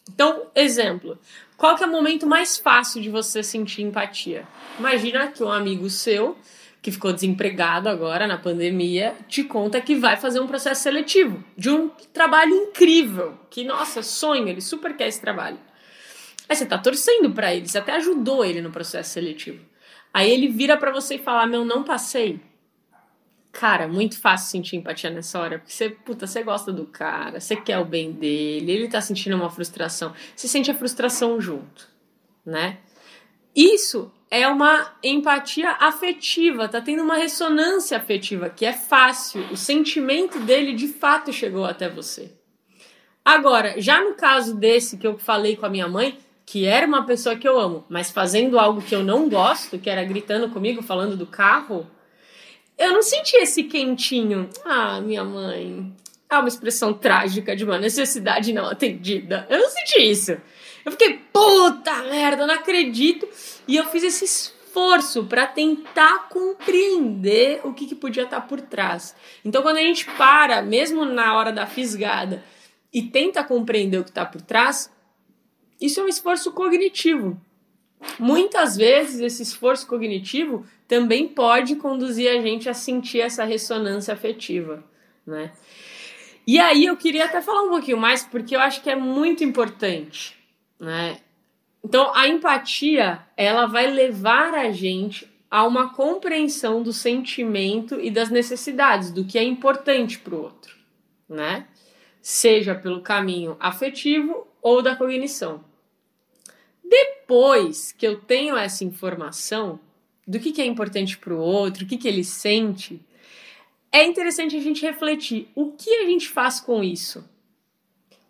Speaker 2: Então, exemplo, qual que é o momento mais fácil de você sentir empatia? Imagina que um amigo seu, que ficou desempregado agora na pandemia, te conta que vai fazer um processo seletivo de um trabalho incrível, que nossa, sonho, ele super quer esse trabalho. Aí você tá torcendo para ele, você até ajudou ele no processo seletivo. Aí ele vira para você e fala: "Meu, não passei". Cara, muito fácil sentir empatia nessa hora, porque você, puta, você gosta do cara, você quer o bem dele, ele tá sentindo uma frustração, você sente a frustração junto, né? Isso é uma empatia afetiva, tá tendo uma ressonância afetiva que é fácil, o sentimento dele de fato chegou até você. Agora, já no caso desse que eu falei com a minha mãe, que era uma pessoa que eu amo, mas fazendo algo que eu não gosto, que era gritando comigo, falando do carro, eu não senti esse quentinho. Ah, minha mãe. É uma expressão trágica de uma necessidade não atendida. Eu não senti isso. Eu fiquei, puta merda, não acredito. E eu fiz esse esforço para tentar compreender o que, que podia estar tá por trás. Então, quando a gente para, mesmo na hora da fisgada, e tenta compreender o que está por trás, isso é um esforço cognitivo. Muitas vezes esse esforço cognitivo também pode conduzir a gente a sentir essa ressonância afetiva, né? E aí eu queria até falar um pouquinho mais porque eu acho que é muito importante, né? Então a empatia, ela vai levar a gente a uma compreensão do sentimento e das necessidades, do que é importante para o outro, né? Seja pelo caminho afetivo ou da cognição. Depois que eu tenho essa informação do que, que é importante para o outro, o que, que ele sente, é interessante a gente refletir o que a gente faz com isso.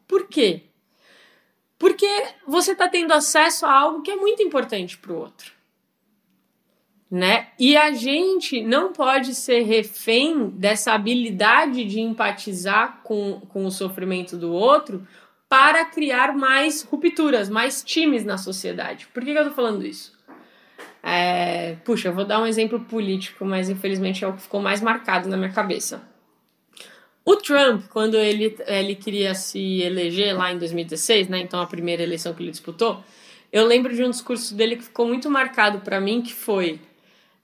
Speaker 2: Por quê? Porque você está tendo acesso a algo que é muito importante para o outro. Né? E a gente não pode ser refém dessa habilidade de empatizar com, com o sofrimento do outro para criar mais rupturas, mais times na sociedade. Por que, que eu tô falando isso? É, puxa, eu vou dar um exemplo político, mas infelizmente é o que ficou mais marcado na minha cabeça. O Trump, quando ele, ele queria se eleger lá em 2016, né, então a primeira eleição que ele disputou, eu lembro de um discurso dele que ficou muito marcado para mim, que foi...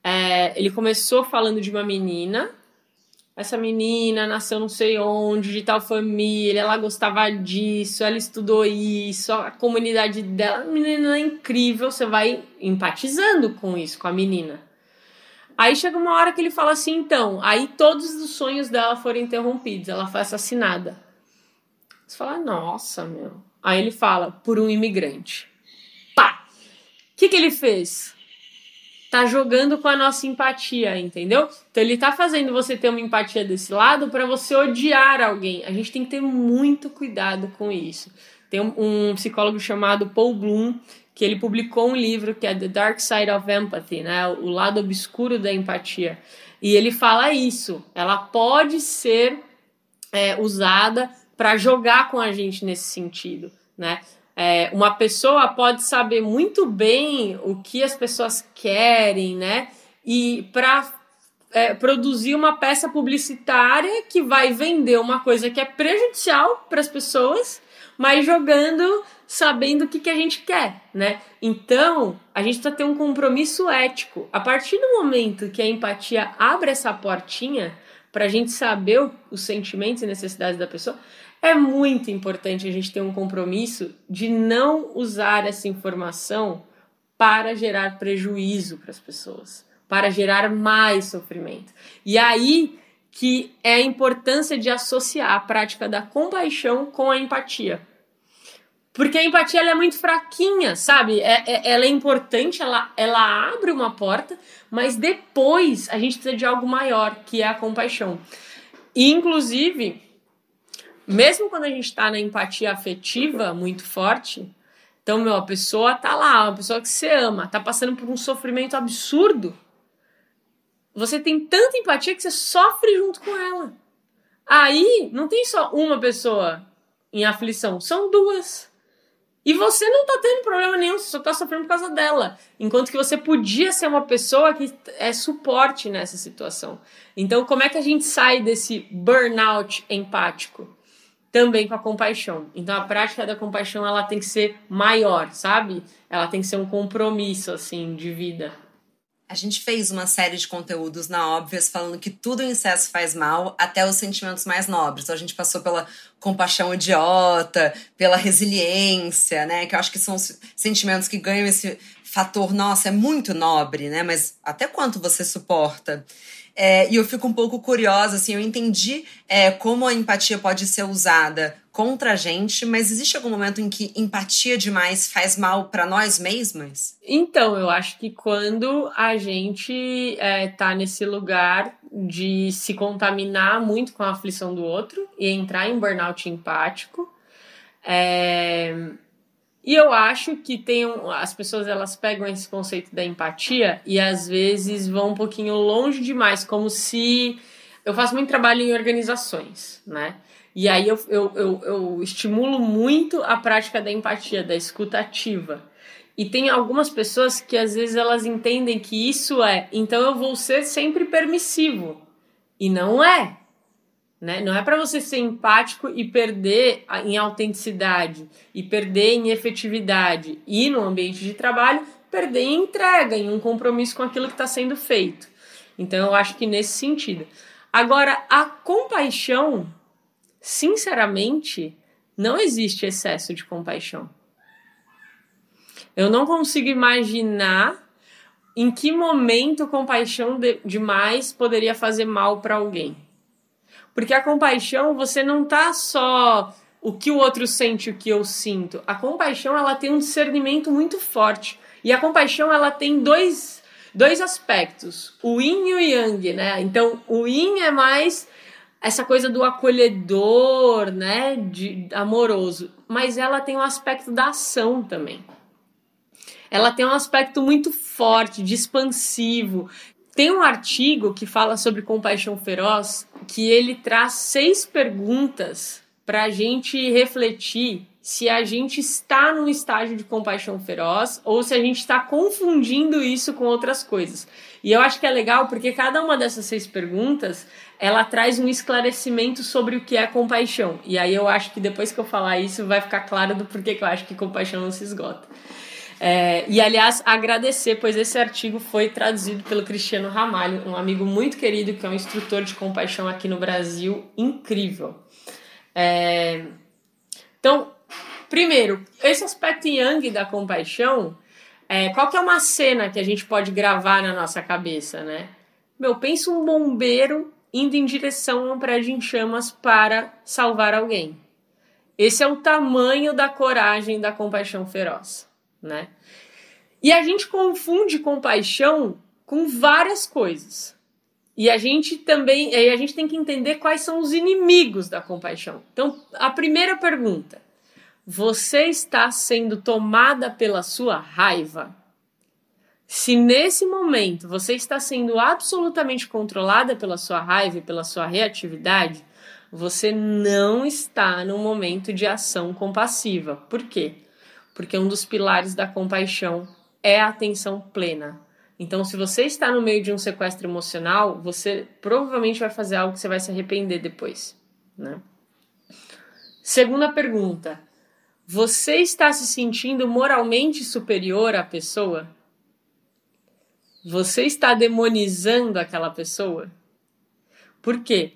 Speaker 2: É, ele começou falando de uma menina essa menina nasceu não sei onde, de tal família, ela gostava disso, ela estudou isso, a comunidade dela, menina é incrível, você vai empatizando com isso, com a menina. Aí chega uma hora que ele fala assim, então, aí todos os sonhos dela foram interrompidos, ela foi assassinada. Você fala, nossa, meu. Aí ele fala, por um imigrante. Pá! O que, que ele fez? Tá jogando com a nossa empatia, entendeu? Então ele tá fazendo você ter uma empatia desse lado para você odiar alguém. A gente tem que ter muito cuidado com isso. Tem um, psicólogo chamado Paul Bloom que ele publicou um livro que é The Dark Side of Empathy, né? O lado obscuro da empatia. E ele fala isso. Ela pode ser é, usada para jogar com a gente nesse sentido, né? É, uma pessoa pode saber muito bem o que as pessoas querem, né? E para é, produzir uma peça publicitária que vai vender uma coisa que é prejudicial para as pessoas, mas jogando sabendo o que, que a gente quer, né? Então, a gente precisa ter um compromisso ético. A partir do momento que a empatia abre essa portinha para a gente saber os sentimentos e necessidades da pessoa, é muito importante a gente ter um compromisso de não usar essa informação para gerar prejuízo para as pessoas, para gerar mais sofrimento. E aí que é a importância de associar a prática da compaixão com a empatia. Porque a empatia é muito fraquinha, sabe? É, é, ela é importante, ela, ela abre uma porta, mas depois a gente precisa de algo maior, que é a compaixão. E, inclusive, mesmo quando a gente está na empatia afetiva muito forte, então, meu, a pessoa tá lá, uma pessoa que você ama, tá passando por um sofrimento absurdo. Você tem tanta empatia que você sofre junto com ela. Aí, não tem só uma pessoa em aflição, são duas. E você não tá tendo problema nenhum, você só tá sofrendo por causa dela. Enquanto que você podia ser uma pessoa que é suporte nessa situação. Então, como é que a gente sai desse burnout empático? Também com a compaixão. Então, a prática da compaixão ela tem que ser maior, sabe? Ela tem que ser um compromisso, assim, de vida.
Speaker 1: A gente fez uma série de conteúdos na Óbvias falando que tudo em excesso faz mal, até os sentimentos mais nobres. Então a gente passou pela compaixão idiota, pela resiliência, né? Que eu acho que são sentimentos que ganham esse fator, nossa, é muito nobre, né? Mas até quanto você suporta? É, e eu fico um pouco curiosa, assim, eu entendi é, como a empatia pode ser usada contra a gente, mas existe algum momento em que empatia demais faz mal para nós mesmas?
Speaker 2: Então, eu acho que quando a gente é, tá nesse lugar de se contaminar muito com a aflição do outro e entrar em burnout empático, é, e eu acho que tem um, as pessoas elas pegam esse conceito da empatia e às vezes vão um pouquinho longe demais, como se eu faço muito trabalho em organizações, né? E aí eu, eu, eu, eu estimulo muito a prática da empatia, da escuta ativa. E tem algumas pessoas que às vezes elas entendem que isso é, então eu vou ser sempre permissivo. E não é. Né? Não é para você ser empático e perder em autenticidade, e perder em efetividade, e no ambiente de trabalho, perder em entrega, em um compromisso com aquilo que está sendo feito. Então eu acho que nesse sentido. Agora, a compaixão sinceramente, não existe excesso de compaixão. Eu não consigo imaginar em que momento compaixão de, demais poderia fazer mal para alguém. Porque a compaixão, você não tá só o que o outro sente, o que eu sinto. A compaixão, ela tem um discernimento muito forte. E a compaixão, ela tem dois, dois aspectos, o yin e o yang, né? Então, o yin é mais essa coisa do acolhedor, né, de amoroso, mas ela tem um aspecto da ação também. Ela tem um aspecto muito forte, de expansivo. Tem um artigo que fala sobre compaixão feroz que ele traz seis perguntas para a gente refletir se a gente está num estágio de compaixão feroz ou se a gente está confundindo isso com outras coisas. E eu acho que é legal porque cada uma dessas seis perguntas ela traz um esclarecimento sobre o que é compaixão. E aí eu acho que depois que eu falar isso vai ficar claro do porquê que eu acho que compaixão não se esgota. É, e aliás, agradecer, pois esse artigo foi traduzido pelo Cristiano Ramalho, um amigo muito querido que é um instrutor de compaixão aqui no Brasil, incrível. É, então, primeiro, esse aspecto yang da compaixão, é, qual que é uma cena que a gente pode gravar na nossa cabeça, né? Meu, pensa um bombeiro indo em direção a um prédio em chamas para salvar alguém. Esse é o tamanho da coragem da compaixão feroz, né? E a gente confunde compaixão com várias coisas. E a gente também, a gente tem que entender quais são os inimigos da compaixão. Então, a primeira pergunta: você está sendo tomada pela sua raiva? Se nesse momento você está sendo absolutamente controlada pela sua raiva e pela sua reatividade, você não está no momento de ação compassiva. Por quê? Porque um dos pilares da compaixão é a atenção plena. Então, se você está no meio de um sequestro emocional, você provavelmente vai fazer algo que você vai se arrepender depois, né? Segunda pergunta: você está se sentindo moralmente superior à pessoa? Você está demonizando aquela pessoa? Por quê?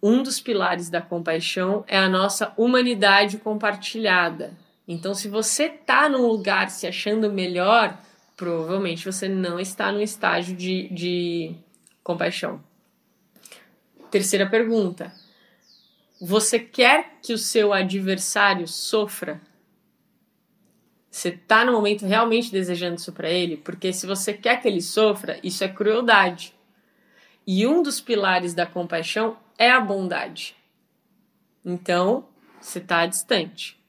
Speaker 2: Um dos pilares da compaixão é a nossa humanidade compartilhada. Então, se você está num lugar se achando melhor, provavelmente você não está no estágio de, de compaixão. Terceira pergunta: você quer que o seu adversário sofra? Você está no momento realmente desejando isso para ele? Porque se você quer que ele sofra, isso é crueldade. E um dos pilares da compaixão é a bondade. Então, você está distante.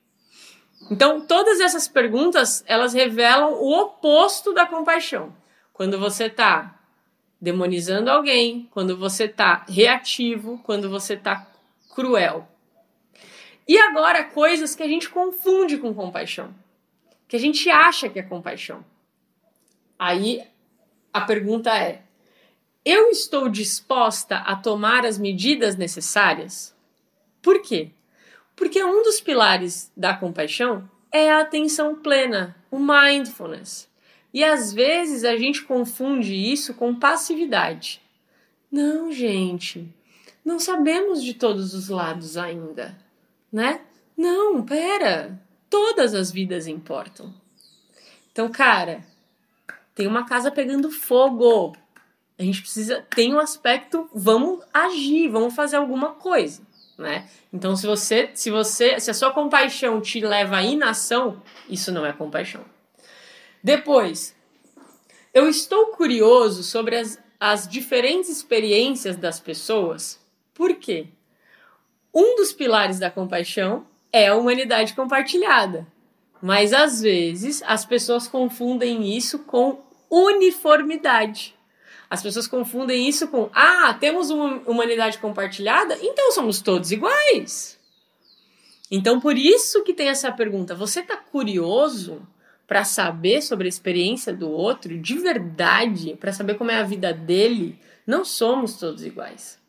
Speaker 2: Então, todas essas perguntas, elas revelam o oposto da compaixão. Quando você está demonizando alguém, quando você está reativo, quando você está cruel. E agora, coisas que a gente confunde com compaixão que a gente acha que é compaixão. Aí a pergunta é: eu estou disposta a tomar as medidas necessárias? Por quê? Porque um dos pilares da compaixão é a atenção plena, o mindfulness. E às vezes a gente confunde isso com passividade. Não, gente, não sabemos de todos os lados ainda, né? Não, pera todas as vidas importam. Então, cara, tem uma casa pegando fogo. A gente precisa. Tem um aspecto, vamos agir, vamos fazer alguma coisa, né? Então, se você, se você, se a sua compaixão te leva à inação, isso não é compaixão. Depois, eu estou curioso sobre as, as diferentes experiências das pessoas. Por quê? Um dos pilares da compaixão é a humanidade compartilhada. Mas às vezes as pessoas confundem isso com uniformidade. As pessoas confundem isso com, ah, temos uma humanidade compartilhada, então somos todos iguais. Então por isso que tem essa pergunta. Você está curioso para saber sobre a experiência do outro de verdade, para saber como é a vida dele? Não somos todos iguais.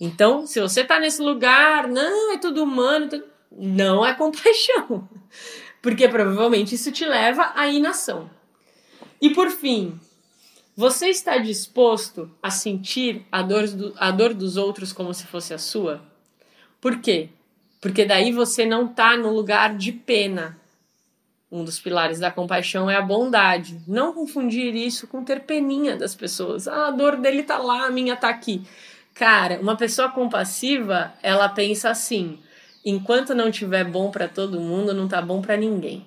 Speaker 2: Então, se você está nesse lugar, não, é tudo humano, não é compaixão. [LAUGHS] Porque provavelmente isso te leva à inação. E por fim, você está disposto a sentir a dor, do, a dor dos outros como se fosse a sua? Por quê? Porque daí você não está no lugar de pena. Um dos pilares da compaixão é a bondade. Não confundir isso com ter peninha das pessoas. Ah, a dor dele tá lá, a minha tá aqui. Cara, uma pessoa compassiva, ela pensa assim: enquanto não tiver bom para todo mundo, não tá bom para ninguém.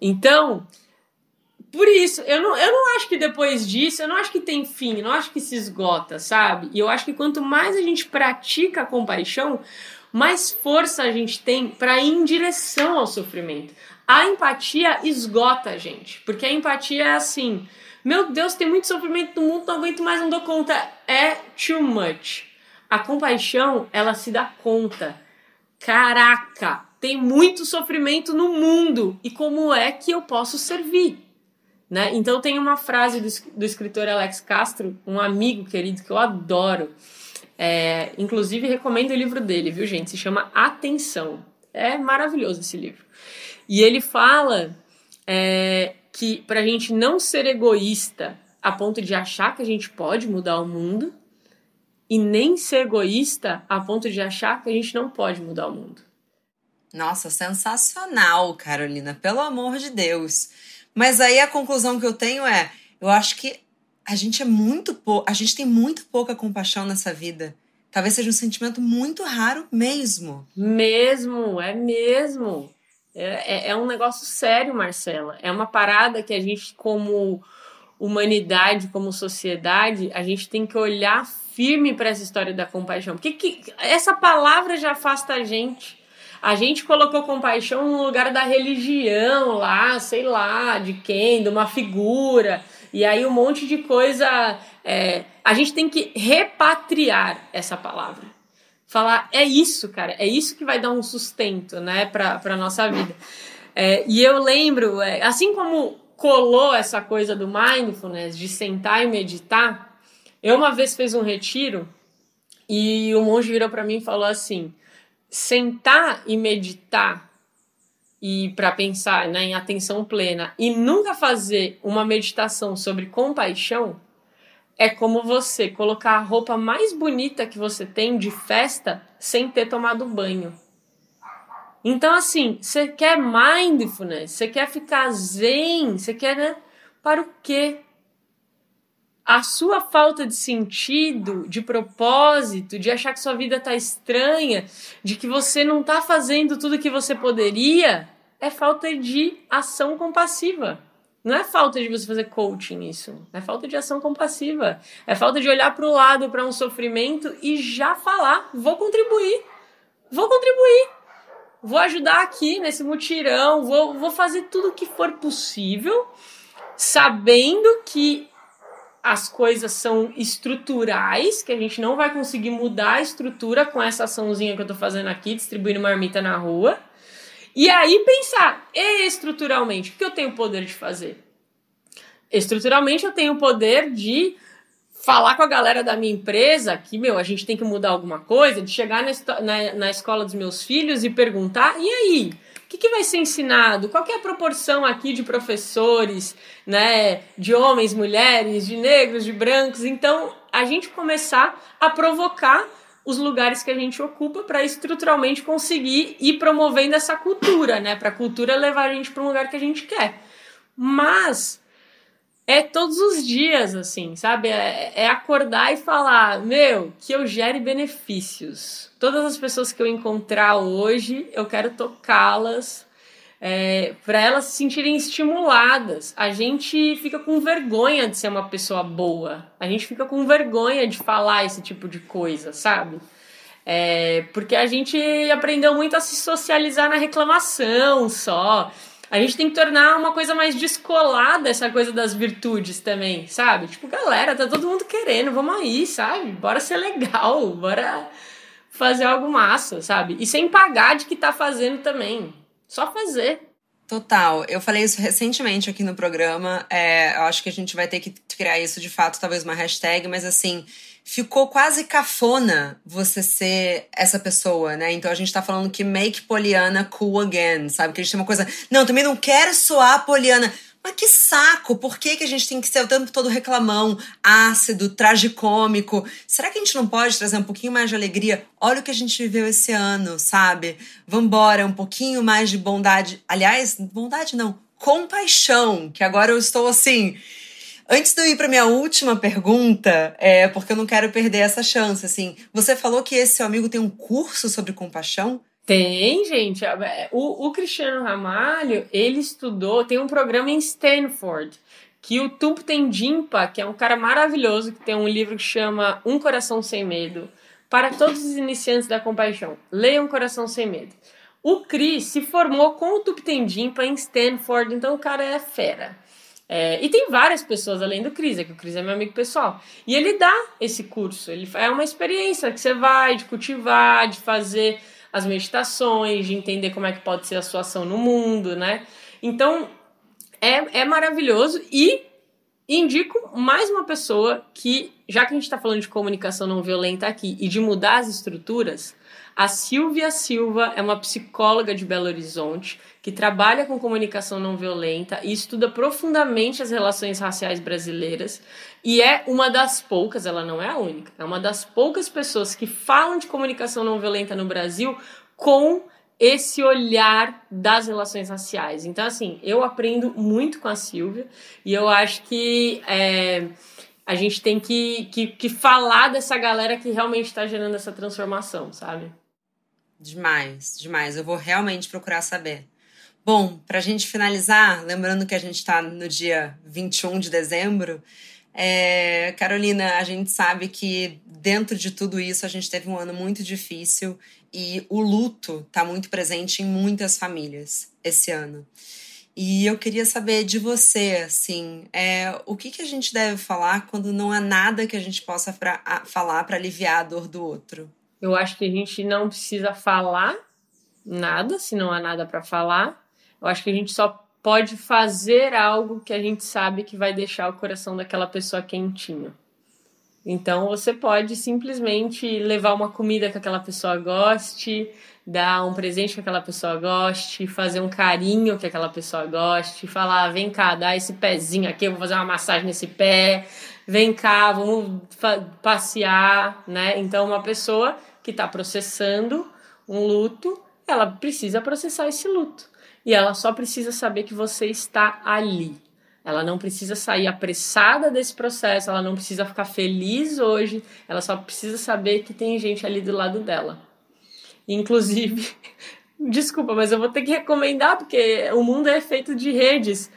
Speaker 2: Então, por isso, eu não, eu não acho que depois disso, eu não acho que tem fim, não acho que se esgota, sabe? E eu acho que quanto mais a gente pratica a compaixão, mais força a gente tem para ir em direção ao sofrimento. A empatia esgota a gente, porque a empatia é assim: meu Deus, tem muito sofrimento no mundo, não aguento mais, não dou conta. É too much. A compaixão, ela se dá conta. Caraca, tem muito sofrimento no mundo e como é que eu posso servir? Né? Então tem uma frase do, do escritor Alex Castro, um amigo querido que eu adoro. É, inclusive recomendo o livro dele, viu gente? Se chama Atenção. É maravilhoso esse livro. E ele fala é, que para a gente não ser egoísta a ponto de achar que a gente pode mudar o mundo, e nem ser egoísta a ponto de achar que a gente não pode mudar o mundo.
Speaker 1: Nossa, sensacional, Carolina, pelo amor de Deus. Mas aí a conclusão que eu tenho é: eu acho que a gente é muito pouco, a gente tem muito pouca compaixão nessa vida. Talvez seja um sentimento muito raro mesmo.
Speaker 2: Mesmo, é mesmo. É, é, é um negócio sério, Marcela. É uma parada que a gente, como humanidade, como sociedade, a gente tem que olhar firme para essa história da compaixão. Porque que, essa palavra já afasta a gente. A gente colocou compaixão no lugar da religião lá, sei lá, de quem, de uma figura. E aí um monte de coisa. É, a gente tem que repatriar essa palavra. Falar, é isso, cara, é isso que vai dar um sustento, né, pra, pra nossa vida. É, e eu lembro, é, assim como colou essa coisa do mindfulness, de sentar e meditar, eu uma vez fiz um retiro e o monge virou para mim e falou assim: sentar e meditar e para pensar né, em atenção plena e nunca fazer uma meditação sobre compaixão é como você colocar a roupa mais bonita que você tem de festa sem ter tomado banho. Então, assim, você quer mindfulness, você quer ficar zen, você quer, né? Para o quê? A sua falta de sentido, de propósito, de achar que sua vida tá estranha, de que você não tá fazendo tudo que você poderia, é falta de ação compassiva. Não é falta de você fazer coaching isso. É falta de ação compassiva. É falta de olhar para o lado, para um sofrimento e já falar: vou contribuir. Vou contribuir. Vou ajudar aqui nesse mutirão. Vou, vou fazer tudo o que for possível, sabendo que as coisas são estruturais, que a gente não vai conseguir mudar a estrutura com essa açãozinha que eu tô fazendo aqui, distribuindo marmita na rua. E aí pensar estruturalmente, o que eu tenho o poder de fazer? Estruturalmente eu tenho o poder de falar com a galera da minha empresa que, meu, a gente tem que mudar alguma coisa, de chegar na, na, na escola dos meus filhos e perguntar, e aí? O que, que vai ser ensinado? Qual é a proporção aqui de professores, né? De homens, mulheres, de negros, de brancos? Então, a gente começar a provocar os lugares que a gente ocupa para estruturalmente conseguir ir promovendo essa cultura, né? Para a cultura levar a gente para um lugar que a gente quer. Mas é todos os dias, assim, sabe? É, é, acordar e falar, meu, que eu gere benefícios. Todas as pessoas que eu encontrar hoje, eu quero tocá-las é, para elas se sentirem estimuladas. A gente fica com vergonha de ser uma pessoa boa. A gente fica com vergonha de falar esse tipo de coisa, sabe? É, porque a gente aprendeu muito a se socializar na reclamação só. A gente tem que tornar uma coisa mais descolada essa coisa das virtudes também, sabe? Tipo, galera, tá todo mundo querendo, vamos aí, sabe? Bora ser legal, bora fazer algo massa, sabe? E sem pagar de que tá fazendo também. Só fazer.
Speaker 1: Total. Eu falei isso recentemente aqui no programa. É, eu acho que a gente vai ter que criar isso de fato, talvez uma hashtag, mas assim, ficou quase cafona você ser essa pessoa, né? Então a gente tá falando que make Poliana cool again, sabe? Que a gente tem uma coisa. Não, também não quero soar Poliana. Mas que saco! Por que, que a gente tem que ser o tempo todo reclamão, ácido, tragicômico? Será que a gente não pode trazer um pouquinho mais de alegria? Olha o que a gente viveu esse ano, sabe? Vambora, um pouquinho mais de bondade. Aliás, bondade não, compaixão, que agora eu estou assim. Antes de eu ir para minha última pergunta, é porque eu não quero perder essa chance. Assim, você falou que esse seu amigo tem um curso sobre compaixão.
Speaker 2: Tem, gente. É, o, o Cristiano Ramalho, ele estudou, tem um programa em Stanford, que o Tupten Jimpa, que é um cara maravilhoso, que tem um livro que chama Um Coração Sem Medo, para todos os iniciantes da compaixão. Leia Um Coração Sem Medo. O Cris se formou com o Tupten Jimpa em Stanford, então o cara é fera. É, e tem várias pessoas além do Cris, é que o Cris é meu amigo pessoal. E ele dá esse curso, ele é uma experiência que você vai de cultivar, de fazer as meditações, de entender como é que pode ser a sua ação no mundo, né? Então, é, é maravilhoso e indico mais uma pessoa que, já que a gente está falando de comunicação não violenta aqui e de mudar as estruturas, a Silvia Silva é uma psicóloga de Belo Horizonte que trabalha com comunicação não violenta e estuda profundamente as relações raciais brasileiras e é uma das poucas, ela não é a única, é uma das poucas pessoas que falam de comunicação não violenta no Brasil com esse olhar das relações raciais. Então, assim, eu aprendo muito com a Silvia e eu acho que é, a gente tem que, que, que falar dessa galera que realmente está gerando essa transformação, sabe?
Speaker 1: Demais, demais. Eu vou realmente procurar saber. Bom, para a gente finalizar, lembrando que a gente está no dia 21 de dezembro, é, Carolina, a gente sabe que dentro de tudo isso a gente teve um ano muito difícil e o luto está muito presente em muitas famílias esse ano. E eu queria saber de você, assim, é, o que, que a gente deve falar quando não há nada que a gente possa pra, a, falar para aliviar a dor do outro?
Speaker 2: Eu acho que a gente não precisa falar nada, se não há nada para falar. Eu acho que a gente só pode fazer algo que a gente sabe que vai deixar o coração daquela pessoa quentinho. Então você pode simplesmente levar uma comida que aquela pessoa goste, dar um presente que aquela pessoa goste, fazer um carinho que aquela pessoa goste, falar: vem cá, dá esse pezinho aqui, eu vou fazer uma massagem nesse pé, vem cá, vamos passear, né? Então, uma pessoa que está processando um luto, ela precisa processar esse luto. E ela só precisa saber que você está ali. Ela não precisa sair apressada desse processo, ela não precisa ficar feliz hoje, ela só precisa saber que tem gente ali do lado dela. Inclusive, [LAUGHS] desculpa, mas eu vou ter que recomendar, porque o mundo é feito de redes.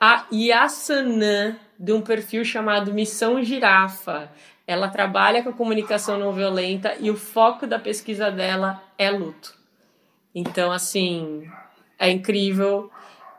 Speaker 2: A Yasanã, de um perfil chamado Missão Girafa. Ela trabalha com comunicação não violenta e o foco da pesquisa dela é luto. Então, assim, é incrível.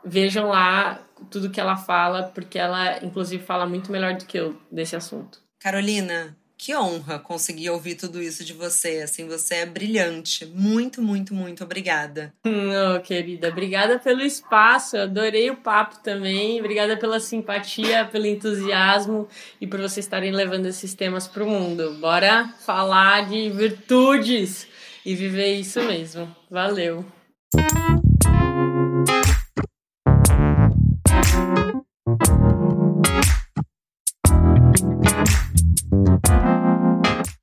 Speaker 2: Vejam lá tudo que ela fala, porque ela, inclusive, fala muito melhor do que eu desse assunto.
Speaker 1: Carolina, que honra conseguir ouvir tudo isso de você. Assim, você é brilhante. Muito, muito, muito obrigada.
Speaker 2: Oh, querida, obrigada pelo espaço. Eu adorei o papo também. Obrigada pela simpatia, pelo entusiasmo e por vocês estarem levando esses temas para o mundo. Bora falar de virtudes e viver isso mesmo. Valeu.